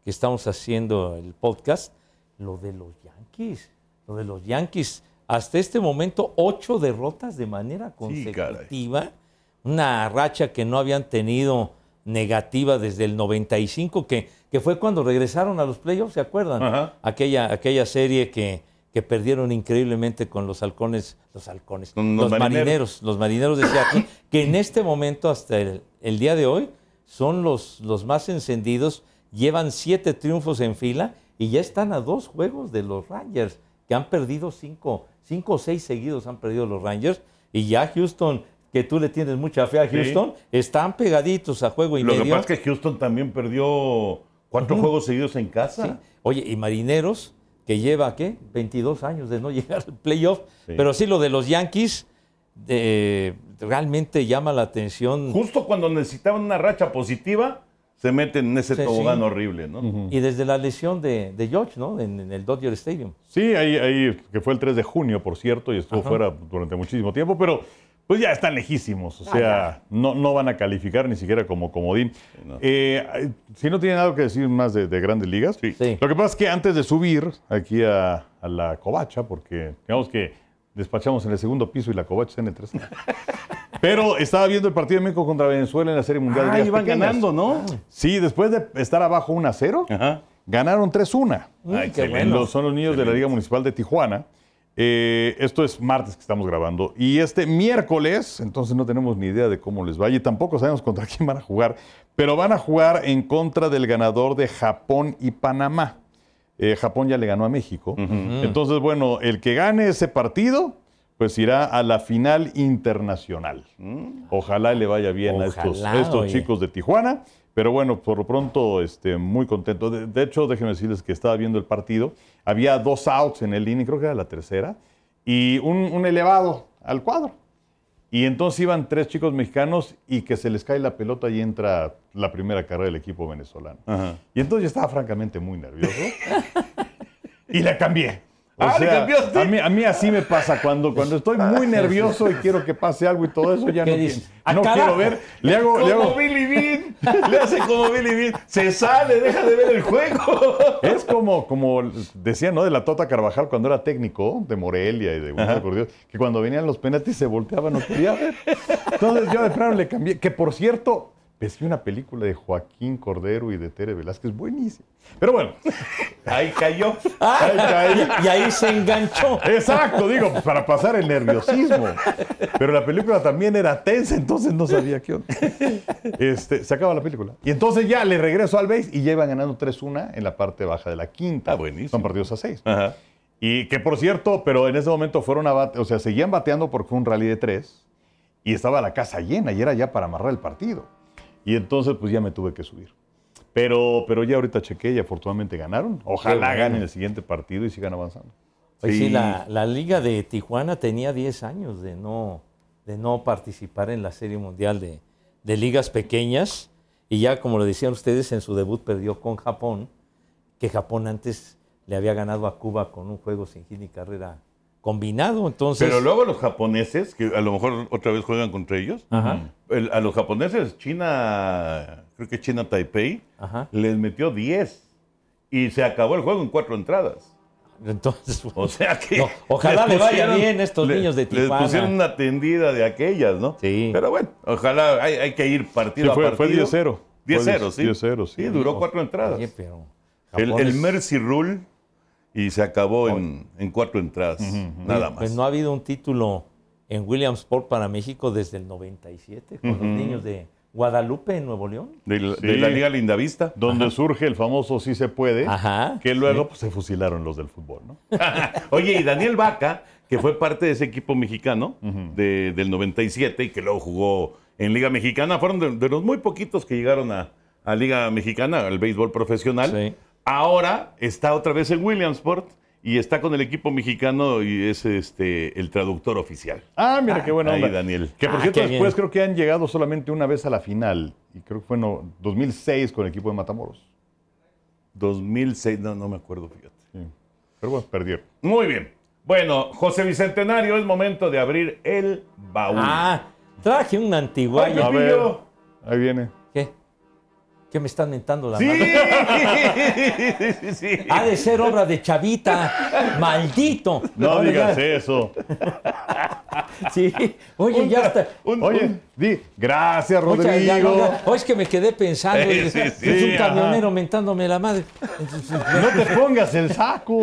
que estamos haciendo el podcast, lo de los Yankees. Lo de los Yankees. Hasta este momento, ocho derrotas de manera Sí, consecutiva. una racha que no habían tenido negativa desde el 95, que, que fue cuando regresaron a los playoffs, ¿se acuerdan? Ajá. Aquella, aquella serie que, que perdieron increíblemente con los halcones, los halcones, Con los, los marineros. marineros, los marineros de Seattle, que en este momento, hasta el, el día de hoy, son los, los más encendidos, llevan siete triunfos en fila y ya están a dos juegos de los Rangers, que han perdido cinco, cinco o seis seguidos han perdido los Rangers, y ya Houston, que tú le tienes mucha fe a Sí. Houston, están pegaditos a juego y lo que medio. pasa es que Houston también perdió cuatro juegos seguidos en casa. Sí. Oye, y Marineros, que lleva, ¿qué? 22 años de no llegar al playoff. Sí. Pero sí, lo de los Yankees eh, realmente llama la atención. Justo cuando necesitaban una racha positiva, se meten en ese Sí, tobogán sí. horrible, ¿no? Y desde la lesión de, de George, ¿no? En, en el Dodger Stadium. Sí, ahí, ahí, que fue el 3 de junio, por cierto, y estuvo Ajá. fuera durante muchísimo tiempo, pero pues ya están lejísimos, o Ah, sea, no, no van a calificar ni siquiera como comodín. no. Eh, si no tienen algo que decir más de, de grandes ligas, Sí. Sí. lo que pasa es que antes de subir aquí a, a la covacha, porque digamos que despachamos en el segundo piso y la covacha está en el tercero. Pero estaba viendo el partido de México contra Venezuela en la Serie Mundial de Ah, iban Pequeñas. ganando, ¿no? Sí, después de estar abajo 1 a 0, Ajá. ganaron 3-1. Mm, Ah, qué excelente. bueno. Son los niños de la Liga Municipal de Tijuana. Eh, esto es martes que estamos grabando. Y este miércoles, entonces no tenemos ni idea de cómo les va. Y tampoco sabemos contra quién van a jugar. Pero van a jugar en contra del ganador de Japón y Panamá. Eh, Japón ya le ganó a México. Entonces, bueno, el que gane ese partido, pues irá a la final internacional. Ojalá le vaya bien a estos, Ojalá, a estos oye. chicos de Tijuana. Pero bueno, por lo pronto, este, muy contento. De, de hecho, déjenme decirles que estaba viendo el partido. Había dos outs en el inning, creo que era la tercera, y un, un elevado al cuadro. Y entonces iban tres chicos mexicanos y que se les cae la pelota y entra la primera carrera del equipo venezolano. Ajá. Y entonces yo estaba francamente muy nervioso. y la cambié. O Ah, ¿le sea? A mí, a mí así me pasa cuando, cuando estoy muy nervioso y quiero que pase algo y todo eso, ya ¿Qué no, dices? quiero- ¡Ah, no quiero ver. Le hago, le Como hago- Billy Bean. Le hace como Billy Bean. Se sale, deja de ver el juego. Es como, como decía, ¿no? De la Tota Carvajal cuando era técnico de Morelia y de Dios, que cuando venían los penaltis se volteaba, no quería ver. Entonces yo de plano le cambié. Que por cierto, pesqué una película de Joaquín Cordero y de Tere Velázquez, buenísima. Pero bueno, Ahí cayó. ahí caí. Y ahí se enganchó. Exacto, digo, para pasar el nerviosismo. Pero la película también era tensa, entonces no sabía qué onda. Este, se acaba la película. Y entonces ya le regreso al base y ya iban ganando 3-1 en la parte baja de la quinta. Ah, buenísimo. Son partidos a 6. Ajá. Y que por cierto, pero en ese momento fueron a bate, o sea, seguían bateando porque fue un rally de tres y estaba la casa llena y era ya para amarrar el partido. Y entonces pues ya me tuve que subir. Pero, pero ya ahorita chequé y afortunadamente ganaron. Ojalá bueno. ganen el siguiente partido y sigan avanzando. Pues sí, Sí. la, la Liga de Tijuana tenía 10 años de no, de no participar en la Serie Mundial de, de ligas pequeñas. Y ya, como lo decían ustedes, en su debut perdió con Japón, que Japón antes le había ganado a Cuba con un juego sin hit ni carrera combinado. Entonces, Pero luego los japoneses, que a lo mejor otra vez juegan contra ellos, Ajá. el- a los japoneses, China, creo que China Taipei, Ajá. les metió 10 y se acabó el juego en cuatro entradas. entonces O sea que. No, ojalá les le vaya bien a estos le- niños de Tijuana. Les pusieron una tendida de aquellas, ¿no? Sí. Pero bueno, ojalá hay, hay que ir partido Sí, fue- a fue partido. 10-0. 10-0, Fue sí. 10-0, sí. Sí, duró cuatro entradas. Oye, pero El, el es- Mercy Rule y se acabó en, en cuatro entradas, nada más. Pues no ha habido un título en Williamsport para México desde el 97 con los niños de Guadalupe, en Nuevo León. de, la- de Sí. la Liga Lindavista. Donde surge el famoso sí se puede, Ajá, que luego pues, se fusilaron los del fútbol, ¿no? Oye, y Daniel Vaca, que fue parte de ese equipo mexicano de- del 97 y que luego jugó en Liga Mexicana, fueron de, de los muy poquitos que llegaron a, a Liga Mexicana, al béisbol profesional. Sí. Ahora está otra vez en Williamsport y está con el equipo mexicano y es este el traductor oficial. Ah, mira qué buena Ahí. Daniel. Que por Ah, cierto, después bien. creo que han llegado solamente una vez a la final. Y creo que fue en 2006 con el equipo de Matamoros. 2006, no, no me acuerdo, fíjate. Sí. Pero bueno, perdieron. Muy bien. Bueno, José Bicentenario, es momento de abrir el baúl. Ah, traje un antiguaya. Ahí viene. ¿Qué? ¿Qué me están mentando la Sí, madre? sí, sí. Ha de ser obra de Chavita. Maldito. No digas ya- eso. Sí. Oye, ya está. Un- Oye, un- di, gracias, Oye, ya, Rodrigo. ya, ya. Oh, es que me quedé pensando. Sí, es, sí, sí, es un ajá. camionero mentándome la madre. No te pongas el saco.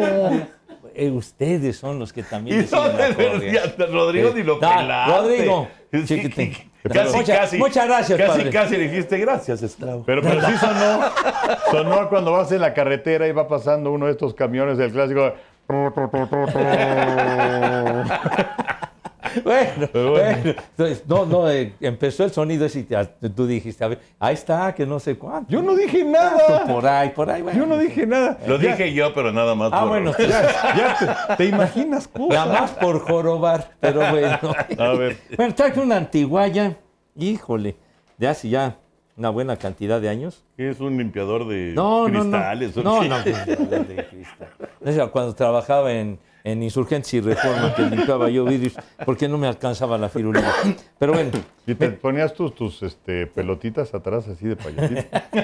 eh, ustedes son los que también Y no, la de Rodrigo ni lo pelaste. Rodrigo, chiquitín. Casi, Mucha- casi. muchas gracias, Casi, padre. casi dijiste gracias, esclavo. Pero, pero sí sonó, sonó cuando vas en la carretera y va pasando uno de estos camiones del clásico. Bueno, Pero bueno. bueno. Entonces, no, no, eh, empezó el sonido ese y te- tú dijiste, a ver, ahí está, que no sé cuánto. Yo no dije nada. Por ahí, por ahí, bueno. Yo no dije nada. Lo Ya- dije yo, pero nada más. Ah, por- bueno, Ya te, te imaginas nada cosas. más por jorobar, pero bueno. A ver. Bueno, traje una antiguaya, híjole, de hace ya una buena cantidad de años. ¿Qué es un limpiador de No, no, no. cristales? ¿o No, qué? no, no, de cristal. Cuando trabajaba en, en Insurgentes y Reforma, que limpiaba yo vidrios, porque no me alcanzaba la firulina. Pero bueno, Y te ponías tus, tus este, pelotitas atrás así de payasito.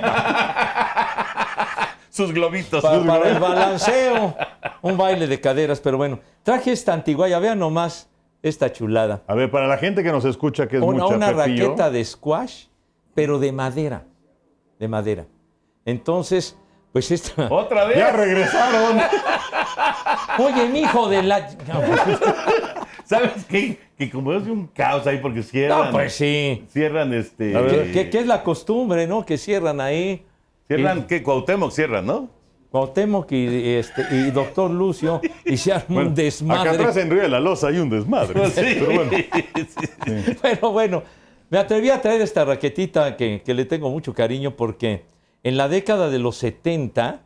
Sus globitos. para, sus para el balanceo, un baile de caderas, pero bueno, traje esta antiguaya, vean nomás esta chulada. A ver, para la gente que nos escucha, que es Una, mucha una Pepillo, raqueta de squash, pero de madera, de madera. Entonces, pues esta... Otra vez. Ya regresaron. Oye, mi hijo de la... ¿Sabes qué? Que como es un caos ahí porque cierran. No, pues sí. Cierran este. ¿Qué, qué- qué es la costumbre, no? Que cierran ahí. Cierran, Y- ¿qué? Cuauhtémoc cierran, ¿no? Cuauhtémoc y, este, y doctor Lucio y se arma Bueno, un desmadre. Acá atrás en Río de la Loza hay un desmadre. Sí. Pero bueno, Sí. Pero bueno, me atreví a traer esta raquetita que, que le tengo mucho cariño porque en la década de los 70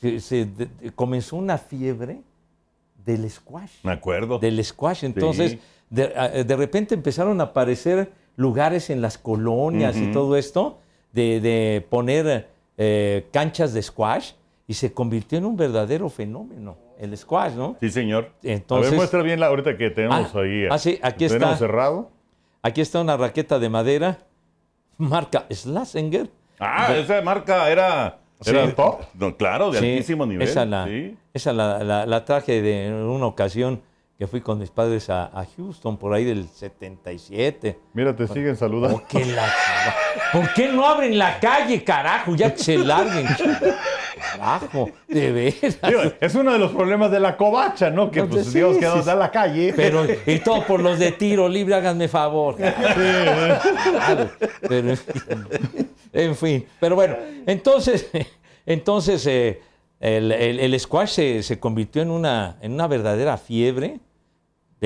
se, se de- de- comenzó una fiebre del squash. Me acuerdo. Del squash. Entonces, Sí. de, a- de repente empezaron a aparecer lugares en las colonias y todo esto de, de poner eh, canchas de squash y se convirtió en un verdadero fenómeno, el squash, ¿no? Sí, señor. a Entonces, ver, muestra bien la ahorita que tenemos Ah, ahí. ah, sí, aquí está. cerrado. aquí está una raqueta de madera, marca Schlesinger. Ah, esa marca era. ¿Era Sí. top? No, claro, de Sí, altísimo nivel. Esa la, sí. esa la, la- la traje de una ocasión que fui con mis padres a, a Houston, por ahí del 77. Mira, te siguen saludando. ¿Por qué, la- ¿Por qué no abren la calle, carajo? Ya que se larguen. Carajo, de veras. Digo, es uno de los problemas de la covacha, ¿no? Que pues sí, Dios que sí, da la calle. Pero, y todo por los de tiro libre, háganme favor. Claro, pero, en fin, en fin, pero bueno, entonces, entonces eh, el, el- el squash se, se convirtió en una, en una verdadera fiebre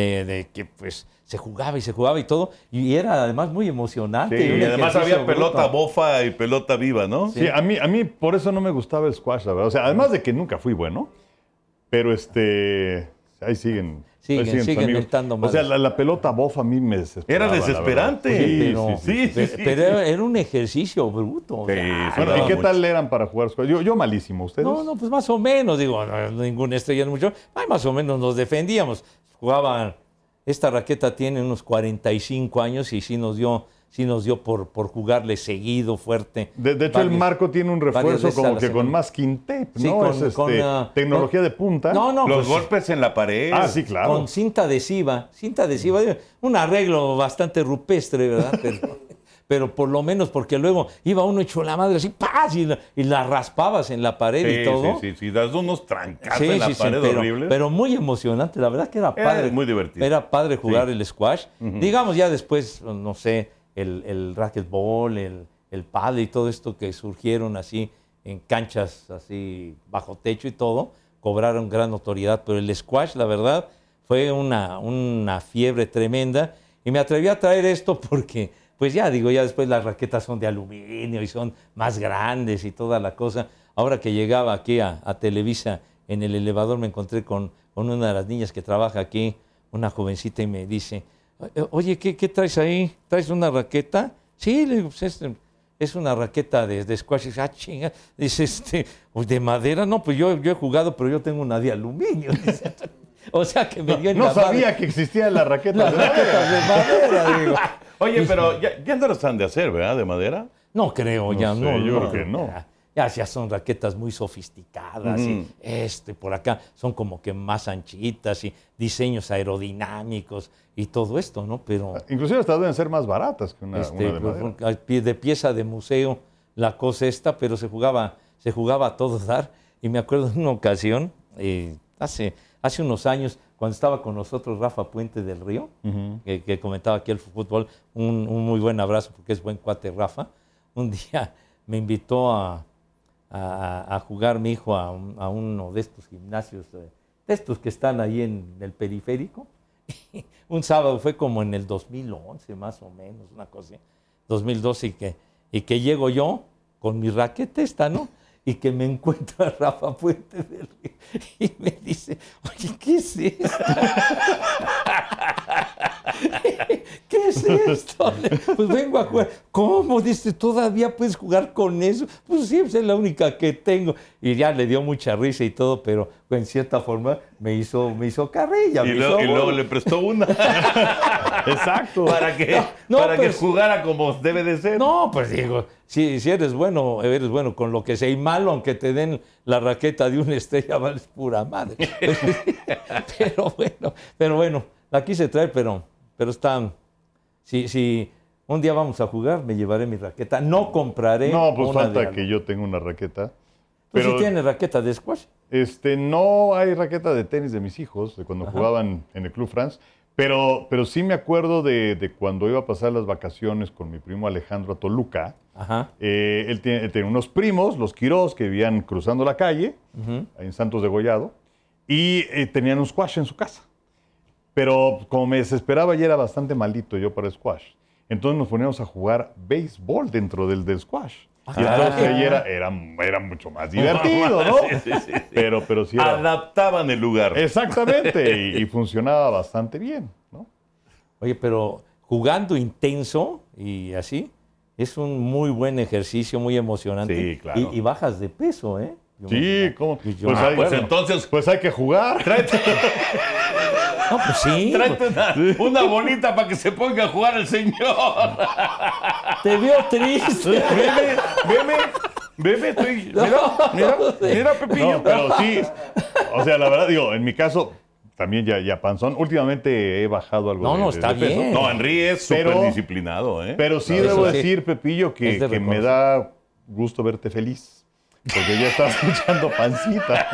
de, de que pues se jugaba y se jugaba y todo, y era además muy emocionante. Sí, y además había pelota bruto. bofa y pelota viva, ¿no? Sí, a mí, a mí por eso no me gustaba el squash, la verdad. O sea, además de que nunca fui bueno, pero este. Ahí siguen. Siguen, siguen amigos. mentando O sea, la, la pelota bofa a mí me desesperaba. Era desesperante. Sí, pero, sí, sí. pero- sí. pero era, un ejercicio bruto. o Sí, sea, sí, Bueno, ¿y qué mucho. tal eran para jugar squash? Yo, yo malísimo, ¿ustedes? No, no, pues más o menos, digo, no, ninguna estrella mucho. Ay, más o menos nos defendíamos. Jugaban, esta raqueta tiene unos 45 años y sí nos dio, sí nos dio por, por jugarle seguido, fuerte. De, de hecho, el marco tiene un refuerzo como que con semana. masking tape, ¿no? Sí, con- es este, con, tecnología con- de punta. No, no, Los pues, golpes en la pared. Ah, sí, claro. con cinta adhesiva, cinta adhesiva, un arreglo bastante rupestre, ¿verdad? Pero, pero por lo menos porque luego iba uno hecho la madre así, ¡paz! Y la, y la raspabas en la pared y todo. sí, sí, sí, das unos trancazos Sí, en la sí, pared pero, horribles. pero muy emocionante, la verdad que era Era padre. muy divertido. Era padre jugar el squash. Digamos ya después, no sé, el, el racquetball, el, el paddle y todo esto que surgieron así en canchas así bajo techo y todo, cobraron gran notoriedad, pero el squash, la verdad, fue una, una fiebre tremenda y me atreví a traer esto porque, pues ya digo, ya después las raquetas son de aluminio y son más grandes y toda la cosa. Ahora que llegaba aquí a, Televisa, en el elevador me encontré con, con una de las niñas que trabaja aquí, una jovencita, y me dice, "O- oye, ¿qué, traes ahí? ¿Traes una raqueta? Sí, le digo, pues es, es una raqueta de, de squash. Dice, ah, chinga. Dice, este, "Pues, ¿de madera? No, pues yo, yo he jugado, pero yo tengo una de aluminio. O sea que me dio en No la madre sabía que existían las raquetas. las de madera. raquetas de madera, digo. Oye, pero ya, ya no las han de hacer, ¿verdad? De madera. No creo, ya sé, no. yo no, creo que no. Ya, ya, ya son raquetas muy sofisticadas y este por acá son como que más anchitas y diseños aerodinámicos y todo esto, ¿no? Pero Inclusive hasta deben ser más baratas que una, este, una de madera. al pie de pieza de museo la cosa esta, pero se jugaba, se jugaba a todo dar. Y me acuerdo de una ocasión, eh, hace, hace unos años, cuando estaba con nosotros Rafa Puente del Río, que, que comentaba aquí el fútbol, un, un muy buen abrazo porque es buen cuate Rafa. Un día me invitó a, a- a jugar mi hijo a, un- a uno de estos gimnasios, eh, de estos que están ahí en el periférico. un sábado, fue como en el 2011 más o menos, una cosa así, 2012, y que, y que llego yo con mi raqueta esta, ¿no? Y que me encuentra Rafa Puente y me dice, oye, ¿qué es esto? ¿Qué es esto? Pues vengo a jugar. ¿Cómo? Dice, ¿todavía puedes jugar con eso? Pues sí, pues es la única que tengo. Y ya le dio mucha risa y todo, pero en cierta forma me hizo, me hizo carrilla. Y, me luego, hizo y luego gol. le prestó una Exacto. para que, no, para que pero- jugara como debe de ser. No, pues digo, si, si eres bueno, eres bueno con lo que sea. Y malo, aunque te den la raqueta de una estrella, vales pura madre. pero bueno, pero bueno, la quise traer, pero, pero está. Si, si un día vamos a jugar, me llevaré mi raqueta. No compraré. No, pues una falta de que yo tenga una raqueta. ¿Tú sí Pero tienes raqueta de squash? este, no hay raqueta de tenis de mis hijos, de cuando jugaban en el Club France. Pero, pero sí me acuerdo de, de cuando iba a pasar las vacaciones con mi primo Alejandro a Toluca. Ajá. Eh, él, tiene, él tiene unos primos, los Quirós, que vivían cruzando la calle, ahí en Santos de Gollado, y eh, tenían un squash en su casa. Pero como me desesperaba y era bastante maldito yo para squash, entonces nos poníamos a jugar béisbol dentro del, del squash. y Ah, entonces caray. ahí era, era, era mucho más divertido, ¿no? Sí, sí, sí, sí. Pero, pero sí era... Adaptaban el lugar. Exactamente, y, y funcionaba bastante bien, ¿no? Oye, pero jugando intenso y así, es un muy buen ejercicio, muy emocionante. Sí, claro. Y, y bajas de peso, ¿eh? Yo Sí, ¿cómo? Yo Pues hay, Pues entonces, pues hay que jugar. tráete, No, pues sí. tráete una, una bolita para que se ponga a jugar el señor. Te veo triste. Veme, veme, veme, estoy. Mira, mira, mira, Pepillo. No, pero sí. O sea, la verdad, digo, en mi caso, también ya, ya panzón. Últimamente he bajado algo No, de- no, de- está de peso. bien. No, Henry es súper disciplinado, ¿eh? Pero sí debo sí. decir, Pepillo, que, de que me da gusto verte feliz. Porque ya estás echando pancita.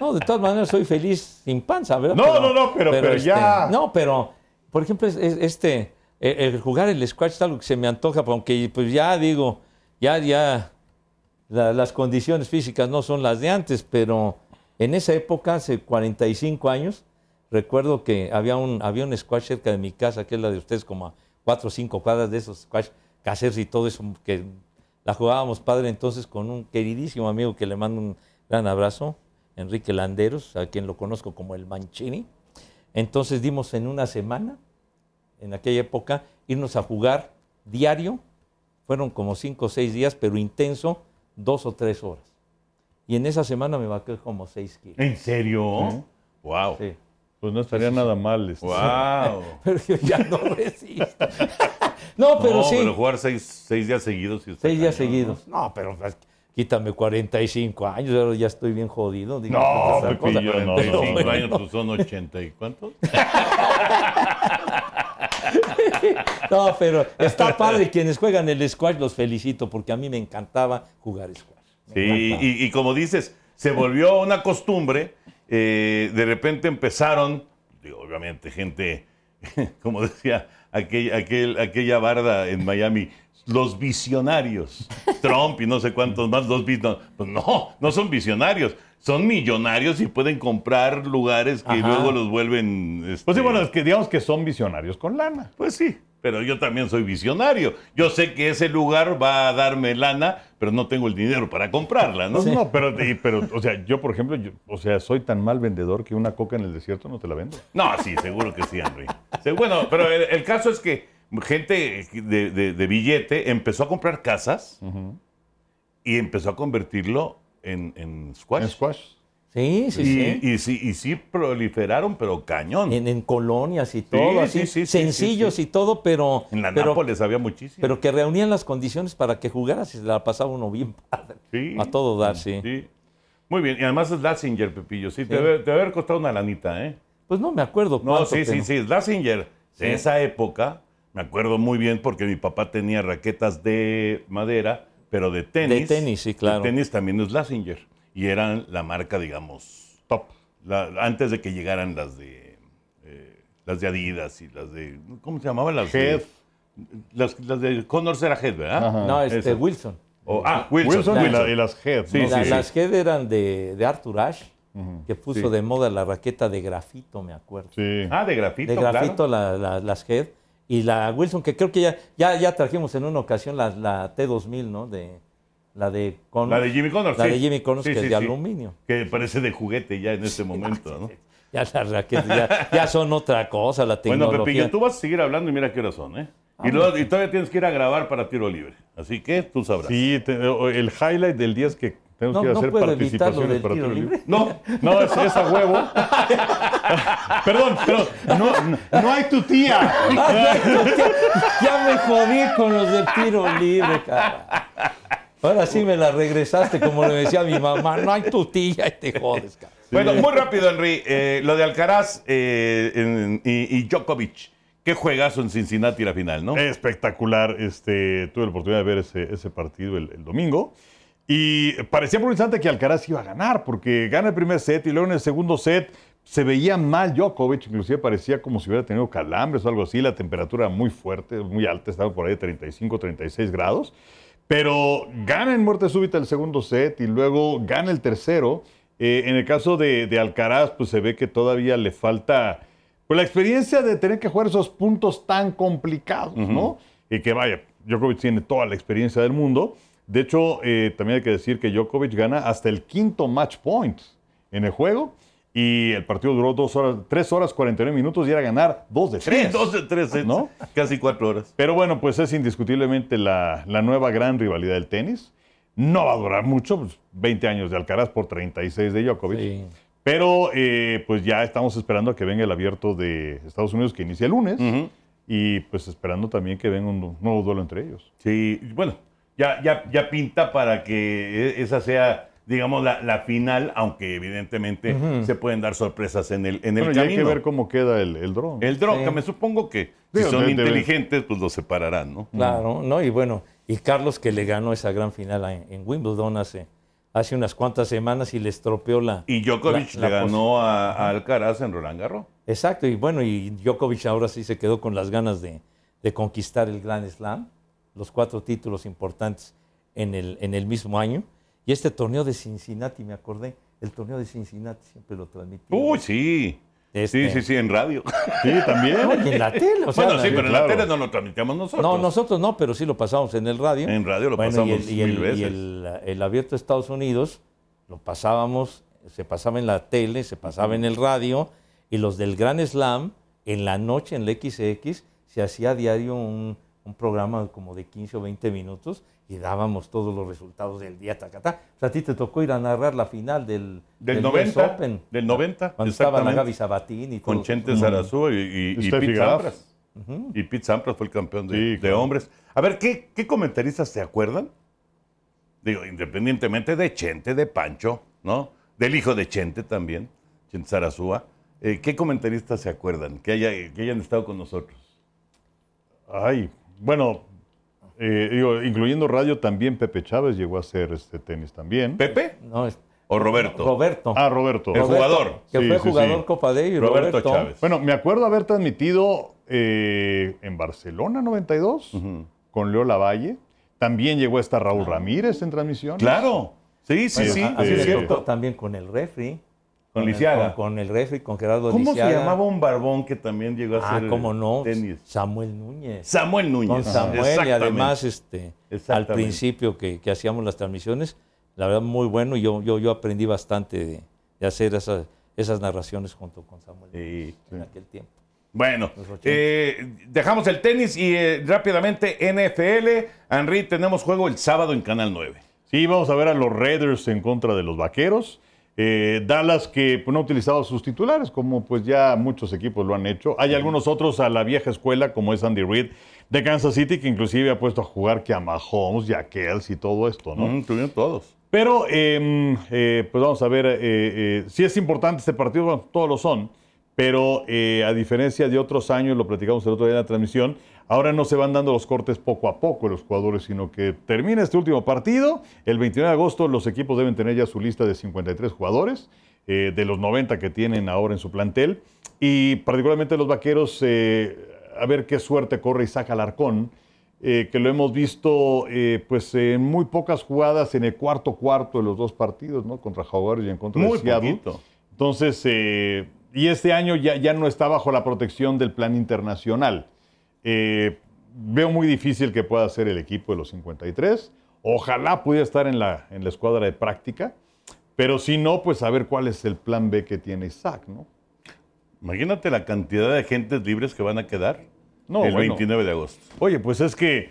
No, de todas maneras soy feliz sin panza, ¿verdad? No, no, no, pero- pero ya. No, pero, por ejemplo, es- es- este, el, el jugar el squash es algo que se me antoja, aunque pues ya digo, ya, ya, la- las condiciones físicas no son las de antes, pero en esa época, hace 45 años, recuerdo que había un, había un squash cerca de mi casa, que es la de ustedes, como a 4 o 5 cuadras de esos squash caseros y todo eso, que la jugábamos padre entonces con un queridísimo amigo que le mando un gran abrazo, Enrique Landeros, a quien lo conozco como el Mancini. Entonces dimos en una semana, en aquella época, irnos a jugar diario. Fueron como cinco o seis días, pero intenso, dos o tres horas. Y en esa semana me bajé como seis kilos. ¿En serio? Wow. Sí. Pues no estaría nada mal. este. Wow. Pero yo ya no resisto. No, pero no, sí. pero jugar seis, seis días seguidos. Seis días cañón, seguidos. No, pero quítame 45 años, ahora ya estoy bien jodido. digo, No. Pepillo, ¿no? no, 45 no. años, pues son 80 y cuántos. No, pero está padre. Quienes juegan el squash los felicito porque a mí me encantaba jugar squash. Sí, y, y como dices, se volvió una costumbre. eh, de repente empezaron, digo, obviamente, gente, como decía aquel, aquel- aquella barda en Miami, los visionarios. Trump y no sé cuántos más, los vi- no, Pues no, no son visionarios. Son millonarios y pueden comprar lugares que Ajá. luego los vuelven. Pues sí, este, bueno, es que digamos que son visionarios con lana. Pues sí, pero yo también soy visionario. Yo sé que ese lugar va a darme lana, pero no tengo el dinero para comprarla, ¿no? No, no, pero, pero, o sea, yo, por ejemplo, yo- o sea, soy tan mal vendedor que una coca en el desierto no te la vendo. No, sí, seguro que sí, Henry. Sí, bueno, pero el, el caso es que gente de, de- de billete empezó a comprar casas y empezó a convertirlo en, en squash. En squash. Sí, sí, y, sí. y sí. y sí proliferaron, pero cañón. En, en colonias y todo, así, sí, sí, sí, sencillos sí, sí. y todo, pero, En la pero, Nápoles había muchísimo. pero que reunían las condiciones para que jugaras y se la pasaba uno bien padre. Sí. A todo dar, sí. Sí. Muy bien, y además es Lassinger, Pepillo. Sí, te debe, te debe haber costado una lanita, ¿eh? Pues no me acuerdo No, cuánto, sí, sí, pero- sí, Lassinger. De esa época, me acuerdo muy bien porque mi papá tenía raquetas de madera, pero de tenis. De tenis, sí, claro. De tenis también es Lassinger. Y eran la marca, digamos, Top. la- antes de que llegaran las de eh, las de Adidas y las de. ¿Cómo se llamaban? Las Head. de. Las, las de Connors era Head, ¿verdad? Ajá. No, este, Esa. Wilson. O- ah, Wilson. Wilson, y, Wilson. la- y las Head. Sí, ¿no? La- sí. Las Head eran de, de Arthur Ashe, que puso Sí. de moda la raqueta de grafito, me acuerdo. Sí. Ah, de grafito. de claro. grafito la- la- las Head. Y la Wilson, que creo que ya, ya, ya trajimos en una ocasión la, la T2000, ¿no? De, la de Connors. La de Jimmy Connors. La sí. de Jimmy Connors, Sí, que es de sí. aluminio. Que parece de juguete ya en este momento, ¿no? Ya las raquetas ya, ya son otra cosa, la Bueno, tecnología. Pepillo, tú vas a seguir hablando y mira qué horas son, ¿eh? Y, luego- y todavía tienes que ir a grabar para tiro libre. Así que tú sabrás. Sí, te- el highlight del día es que tenemos No, que ir a no hacer participaciones del para tiro tiro libre. libre. No, No, es, es a huevo. perdón, perdón. No, no, hay tu tía. ya me jodí con los del tiro libre, cara. Ahora sí me la regresaste, como le decía mi mamá. No hay tu tía y te jodes, cara. Bueno, muy rápido, Henry. Eh, lo de Alcaraz eh, en- y, y Djokovic. Qué juegazo en Cincinnati la final, ¿no? Espectacular. Este, tuve la oportunidad de ver ese, ese partido el, el domingo. Y parecía por un instante que Alcaraz iba a ganar, porque gana el primer set y luego en el segundo set se veía mal Djokovic, inclusive parecía como si hubiera tenido calambres o algo así, la temperatura muy fuerte, muy alta, estaba por ahí de 35, 36 grados. Pero gana en muerte súbita el segundo set y luego gana el tercero. Eh, en el caso de, de Alcaraz, pues se ve que todavía le falta pues, la experiencia de tener que jugar esos puntos tan complicados, ¿no? Y que vaya, Djokovic tiene toda la experiencia del mundo. De hecho, eh, también hay que decir que Djokovic gana hasta el quinto match point en el juego. Y el partido duró dos horas, tres horas 49 minutos y era ganar dos de Sí, tres. dos de tres. ¿No? Casi cuatro horas. Pero bueno, pues es indiscutiblemente la, la nueva gran rivalidad del tenis. No va a durar mucho, pues, 20 años de Alcaraz por 36 de Djokovic. Sí. Pero eh, pues ya estamos esperando a que venga el abierto de Estados Unidos que inicia el lunes. Y pues esperando también que venga un nuevo duelo entre ellos. Sí, bueno, ya, ya, ya pinta para que e- esa sea, digamos, la, la final, aunque evidentemente se pueden dar sorpresas en el, en el Bueno, ya hay que ver cómo queda el, el dron. El dron, Sí. que me supongo que si son de- de- inteligentes, pues los separarán, ¿no? Claro, ¿no? Y bueno, y Carlos que le ganó esa gran final en, en Wimbledon hace, hace unas cuantas semanas y le estropeó la... Y Djokovic la- le la ganó a, a Alcaraz en Roland Garros. Exacto, y bueno, y Djokovic ahora sí se quedó con las ganas de, de conquistar el Grand Slam, los cuatro títulos importantes en el, en el mismo año. Y este torneo de Cincinnati, me acordé, el torneo de Cincinnati siempre lo transmití. Uy, sí. Este- Sí, sí, sí, en radio. Sí, también. Y en la tele, o sea, bueno, sí, pero en claro. la tele no lo transmitíamos nosotros. No, nosotros no, pero sí lo pasamos en el radio. En radio lo Bueno, pasamos y el, y el- mil veces. y el- el abierto de Estados Unidos lo pasábamos, se pasaba en la tele, se pasaba en el radio, y los del Gran Slam, en la noche en la XX, se hacía a diario un, un programa como de 15 o 20 minutos y dábamos todos los resultados del día, tacatá. O sea, a ti te tocó ir a narrar la final del, Del US 90, Open. del 90, Cuando estaba la exactamente. Gaby Sabatini y todo. Con Chente Zarazúa y, y, y Pete. Sampras. Y Pete Sampras fue el campeón de, Sí, de claro. hombres. A ver, ¿qué, ¿qué comentaristas se acuerdan? Digo, independientemente de Chente, de Pancho, ¿no? Del hijo de Chente también, Chente Zarazúa. Eh, ¿Qué comentaristas se acuerdan que, haya, que hayan estado con nosotros? Ay, bueno, eh, digo, incluyendo radio también Pepe Chávez llegó a hacer este tenis también. ¿Pepe No, es- o Roberto? Roberto. Ah, Roberto. El jugador. Que Sí, fue sí, jugador sí. Copa Davis. Roberto Roberto, Chávez. Bueno, me acuerdo haber transmitido eh, en Barcelona 92 con Leo Lavalle. También llegó a estar Raúl Ramírez en transmisión. Claro. Sí, sí, sí, así es cierto. también con el refri. Con el- Lisiaga. Con, con el refri, con Gerardo ¿Cómo se Lisiaga. llamaba un barbón que también llegó a Ah, hacer cómo no. tenis? Samuel Núñez. Samuel Núñez. Con Samuel y Exactamente. además este, al principio que, que hacíamos las transmisiones, la verdad muy bueno y yo, yo, yo aprendí bastante de, de hacer esas, esas narraciones junto con Samuel Sí. en aquel tiempo. Bueno, eh, dejamos el tenis y eh, rápidamente NFL. Henry, tenemos juego el sábado en Canal 9. Sí, vamos a ver a los Raiders en contra de los Vaqueros. Eh, Dallas que pues, no ha utilizado sus titulares, como pues ya muchos equipos lo han hecho. Hay algunos otros a la vieja escuela, como es Andy Reid de Kansas City, que inclusive ha puesto a jugar que a Mahomes y a Kelsey y todo esto, ¿no? Mm, tuvieron todos. Pero, eh, eh, pues vamos a ver, eh, eh, si es importante este partido, bueno, todos lo son, pero a diferencia de otros años, lo platicamos el otro día en la transmisión, ahora no se van dando los cortes poco a poco los jugadores, sino que termina este último partido, el 29 de agosto los equipos deben tener ya su lista de 53 jugadores, eh, de los 90 que tienen ahora en su plantel, y particularmente los vaqueros, eh, a ver qué suerte corre Isaac Alarcón, eh, que lo hemos visto eh, pues en muy pocas jugadas en el cuarto cuarto de los dos partidos, ¿no? Contra Jaguares y en contra Muy de Seattle. poquito. Entonces, y este año ya, ya no está bajo la protección del plan internacional. Eh, veo muy difícil que pueda ser el equipo de los 53. Ojalá pudiera estar en la, en la escuadra de práctica, pero si no, pues a ver cuál es el plan B que tiene Isaac, ¿no? Imagínate la cantidad de agentes libres que van a quedar No, el bueno. 29 de agosto. Oye, pues es que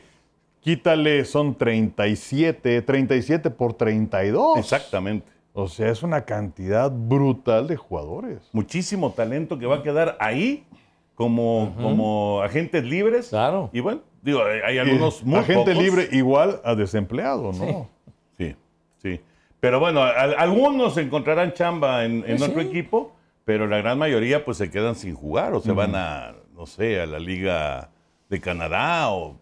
quítale, son 37, 37 por 32. Exactamente. O sea, es una cantidad brutal de jugadores. Muchísimo talento que va a quedar ahí como, como agentes libres. Claro. Y bueno, digo, hay algunos muy Agente pocos. libre igual a desempleado, ¿no? Sí, sí. Pero bueno, al- algunos encontrarán chamba en, en otro equipo, pero la gran mayoría pues se quedan sin jugar o se van a, no sé, a la Liga de Canadá o...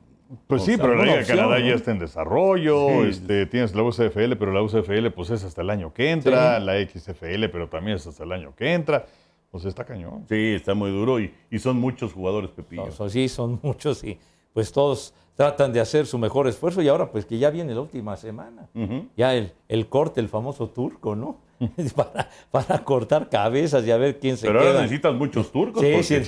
Pues O sí, sea, pero la Liga de Canadá ¿no? ya está en desarrollo. Sí. este, tienes la UCFL, pero la UCFL pues es hasta el año que entra. La XFL, pero también es hasta el año que entra. Pues está cañón. Sí, está muy duro y, y son muchos jugadores, Pepillo. No, son- sí, son muchos y pues todos tratan de hacer su mejor esfuerzo y ahora pues que ya viene la última semana. Ya el, el corte, el famoso turco, ¿no? para, para cortar cabezas y a ver quién se Pero queda. ahora necesitas muchos turcos Sí, sí,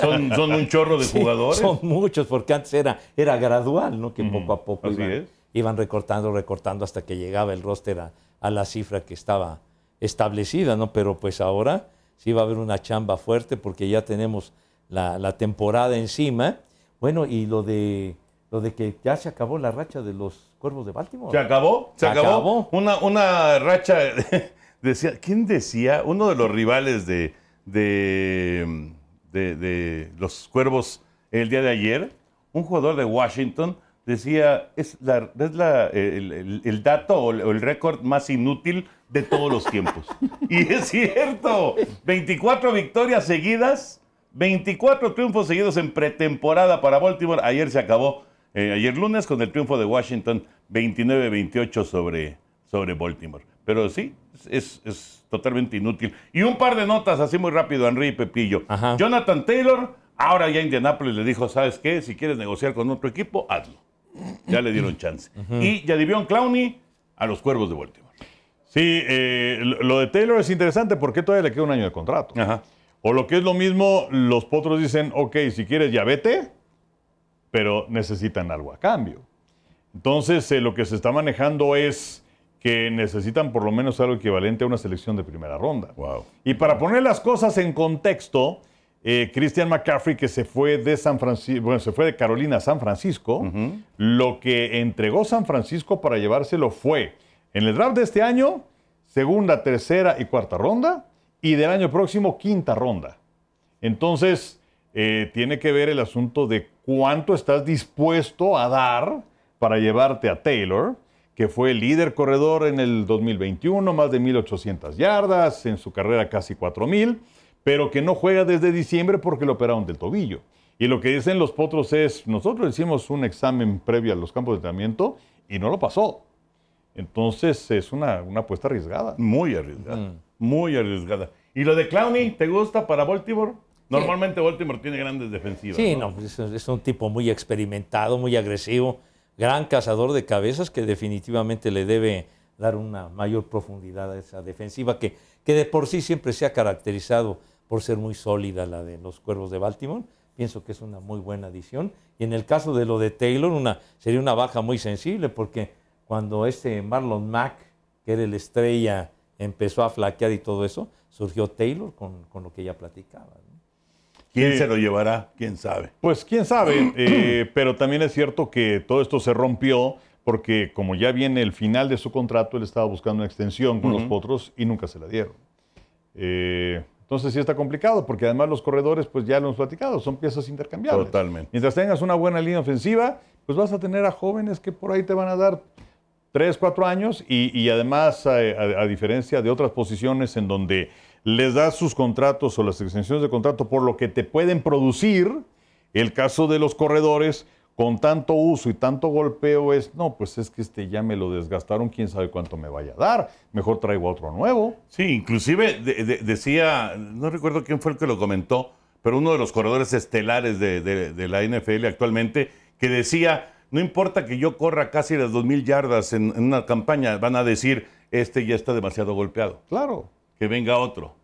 son, son un chorro de Sí, jugadores. Son muchos, porque antes era, era gradual, ¿no? Que poco a poco iban, iban recortando, recortando hasta que llegaba el roster a, a la cifra que estaba establecida, ¿no? Pero pues ahora sí va a haber una chamba fuerte porque ya tenemos la, la temporada encima. Bueno, y lo de lo de que ya se acabó la racha de los cuervos de Baltimore. ¿Se acabó? ¿Se Se acabó? acabó. Una, una racha. decía, ¿Quién decía? Uno de los rivales de, de, de- de los cuervos el día de ayer, un jugador de Washington, decía, es, la, es la- el, el- el dato o el, o el récord más inútil de todos los tiempos. y es cierto, 24 victorias seguidas, 24 triunfos seguidos en pretemporada para Baltimore. Ayer se acabó, eh, ayer lunes, con el triunfo de Washington 29-28 sobre, sobre Baltimore. Pero sí, es, es totalmente inútil. Y un par de notas así muy rápido, Henry y Pepillo. Ajá. Jonathan Taylor, ahora ya Indianapolis le dijo, ¿sabes qué? Si quieres negociar con otro equipo, hazlo. Ya le dieron chance. Y Jadivion Clowney a los Cuervos de Baltimore. Sí, eh, lo de Taylor es interesante porque todavía le queda un año de contrato. Ajá. O lo que es lo mismo, los potros dicen, ok, si quieres ya vete, pero necesitan algo a cambio. Entonces, eh, lo que se está manejando es que necesitan por lo menos algo equivalente a una selección de primera ronda. Wow. Y para poner las cosas en contexto, eh, Christian McCaffrey, que se fue de San Francisco, bueno, se fue de Carolina a San Francisco, lo que entregó San Francisco para llevárselo fue en el draft de este año, segunda, tercera y cuarta ronda, y del año próximo, quinta ronda. Entonces, eh, tiene que ver el asunto de cuánto estás dispuesto a dar para llevarte a Taylor, que fue el líder corredor en el 2021, más de 1.800 yardas, en su carrera casi 4.000, pero que no juega desde diciembre porque le operaron del tobillo. Y lo que dicen los potros es, nosotros hicimos un examen previo a los campos de entrenamiento y no lo pasó. Entonces es una, una apuesta arriesgada. Muy arriesgada. Muy arriesgada. ¿Y lo de Clowney, te gusta para Baltimore? Normalmente Baltimore tiene grandes defensivas. Sí, no, es, es un tipo muy experimentado, muy agresivo, gran cazador de cabezas que definitivamente le debe dar una mayor profundidad a esa defensiva que, que de por sí siempre se ha caracterizado por ser muy sólida la de los Cuervos de Baltimore. Pienso que es una muy buena adición. Y en el caso de lo de Taylor, una, sería una baja muy sensible porque cuando este Marlon Mack, que era el estrella, empezó a flaquear y todo eso, surgió Taylor con, con lo que ya platicaba. ¿no? ¿Quién Sí. se lo llevará? ¿Quién sabe? Pues quién sabe, eh, pero también es cierto que todo esto se rompió porque como ya viene el final de su contrato, él estaba buscando una extensión con los potros y nunca se la dieron. Eh, entonces sí está complicado porque además los corredores, pues ya lo hemos platicado, son piezas intercambiables. Totalmente. Mientras tengas una buena línea ofensiva, pues vas a tener a jóvenes que por ahí te van a dar 3, 4 años y, además, a, a- diferencia de otras posiciones en donde les das sus contratos o las extensiones de contrato por lo que te pueden producir, el caso de los corredores con tanto uso y tanto golpeo es, no, pues es que este ya me lo desgastaron, quién sabe cuánto me vaya a dar, mejor traigo otro nuevo. Sí, inclusive de- de- decía, no recuerdo quién fue el que lo comentó, pero uno de los corredores estelares de la NFL actualmente, que decía, no importa que yo corra casi las 2.000 yardas en, en una campaña, van a decir, este ya está demasiado golpeado, Claro. que venga otro.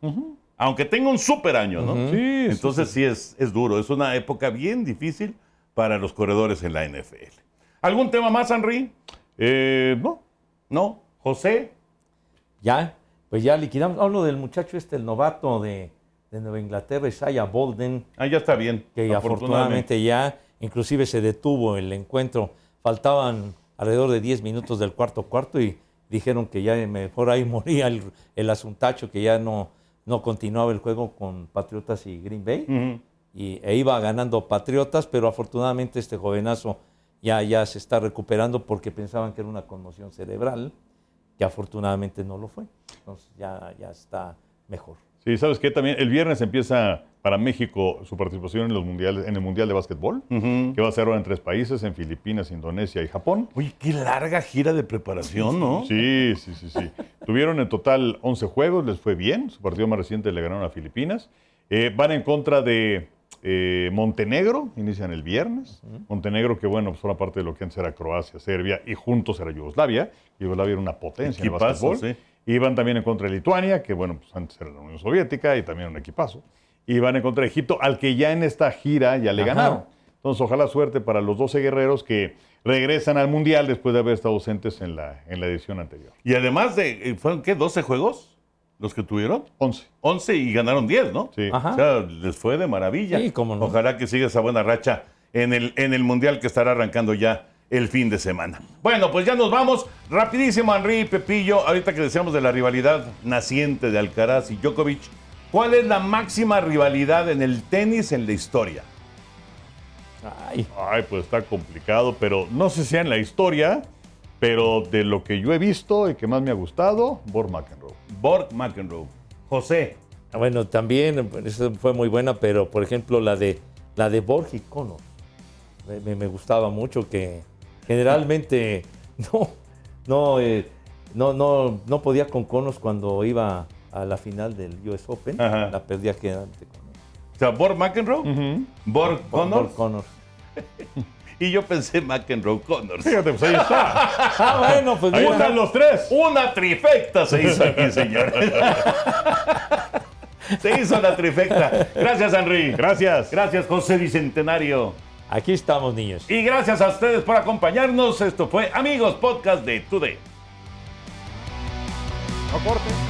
Aunque tenga un super año, ¿no? Sí, sí, Entonces sí, es, es duro, es una época bien difícil para los corredores en la NFL. ¿Algún tema más, Henry? Eh, no, ¿No? ¿José? Ya, pues ya liquidamos. Hablo del muchacho este, el novato de, de Nueva Inglaterra, Isaiah Bolden, Ah, ya está bien. que afortunadamente ya inclusive se detuvo el encuentro. Faltaban alrededor de 10 minutos del cuarto cuarto y dijeron que ya mejor ahí moría el, el asuntacho, que ya no, no continuaba el juego con Patriotas y Green Bay. Y, e iba ganando Patriotas, pero afortunadamente este jovenazo ya, ya se está recuperando porque pensaban que era una conmoción cerebral, que afortunadamente no lo fue. Entonces ya, ya está mejor. Sí, ¿sabes qué? También el viernes empieza para México su participación en, los mundiales, en el Mundial de Básquetbol, que va a ser ahora en tres países, en Filipinas, Indonesia y Japón. Oye, qué larga gira de preparación, ¿no? Sí, sí, sí, sí. Tuvieron en total 11 juegos, les fue bien. Su partido más reciente le ganaron a Filipinas. Eh, van en contra de eh, Montenegro, inician el viernes. Montenegro, que bueno, pues forma parte de lo que antes era Croacia, Serbia y juntos era Yugoslavia. Yugoslavia era una potencia en el Equipazo, básquetbol. sí. Y van también en contra de Lituania, que bueno, pues antes era la Unión Soviética y también un equipazo. Y van en contra de Egipto, al que ya en esta gira ya le Ajá. ganaron. Entonces, ojalá suerte para los 12 guerreros que regresan al Mundial después de haber estado ausentes en la, en la edición anterior. Y además de, eh, ¿fueron qué? ¿12 juegos los que tuvieron? 11. 11 y ganaron 10, ¿no? Sí. Ajá. O sea, les fue de maravilla. Sí, cómo no. Ojalá que siga esa buena racha en el, en el Mundial que estará arrancando ya el fin de semana. Bueno, pues ya nos vamos. Rapidísimo, Henry, Pepillo. Ahorita que decíamos de la rivalidad naciente de Alcaraz y Djokovic, ¿cuál es la máxima rivalidad en el tenis en la historia? Ay, Ay, pues está complicado, pero no sé si sea en la historia, pero de lo que yo he visto y que más me ha gustado, Borg McEnroe. Borg McEnroe. José. bueno, también pues, esa fue muy buena, pero por ejemplo la de la de Borg y Connor. Me, me- me gustaba mucho que generalmente no, no, eh, no, no, no podía con Connors cuando iba a la final del US Open. Ajá. La perdía quedante con él. O sea, Borg McEnroe, Borg Connors. Borg Connors. Y yo pensé McEnroe Connors. Fíjate, pues ahí está. Ah, bueno, pues Ahí mira. están los tres. Una trifecta se hizo aquí, señor. se hizo la trifecta. Gracias, Henry. Gracias. Gracias, José Bicentenario. Aquí estamos, niños. Y gracias a ustedes por acompañarnos. Esto fue Amigos Podcast de Today. No corte.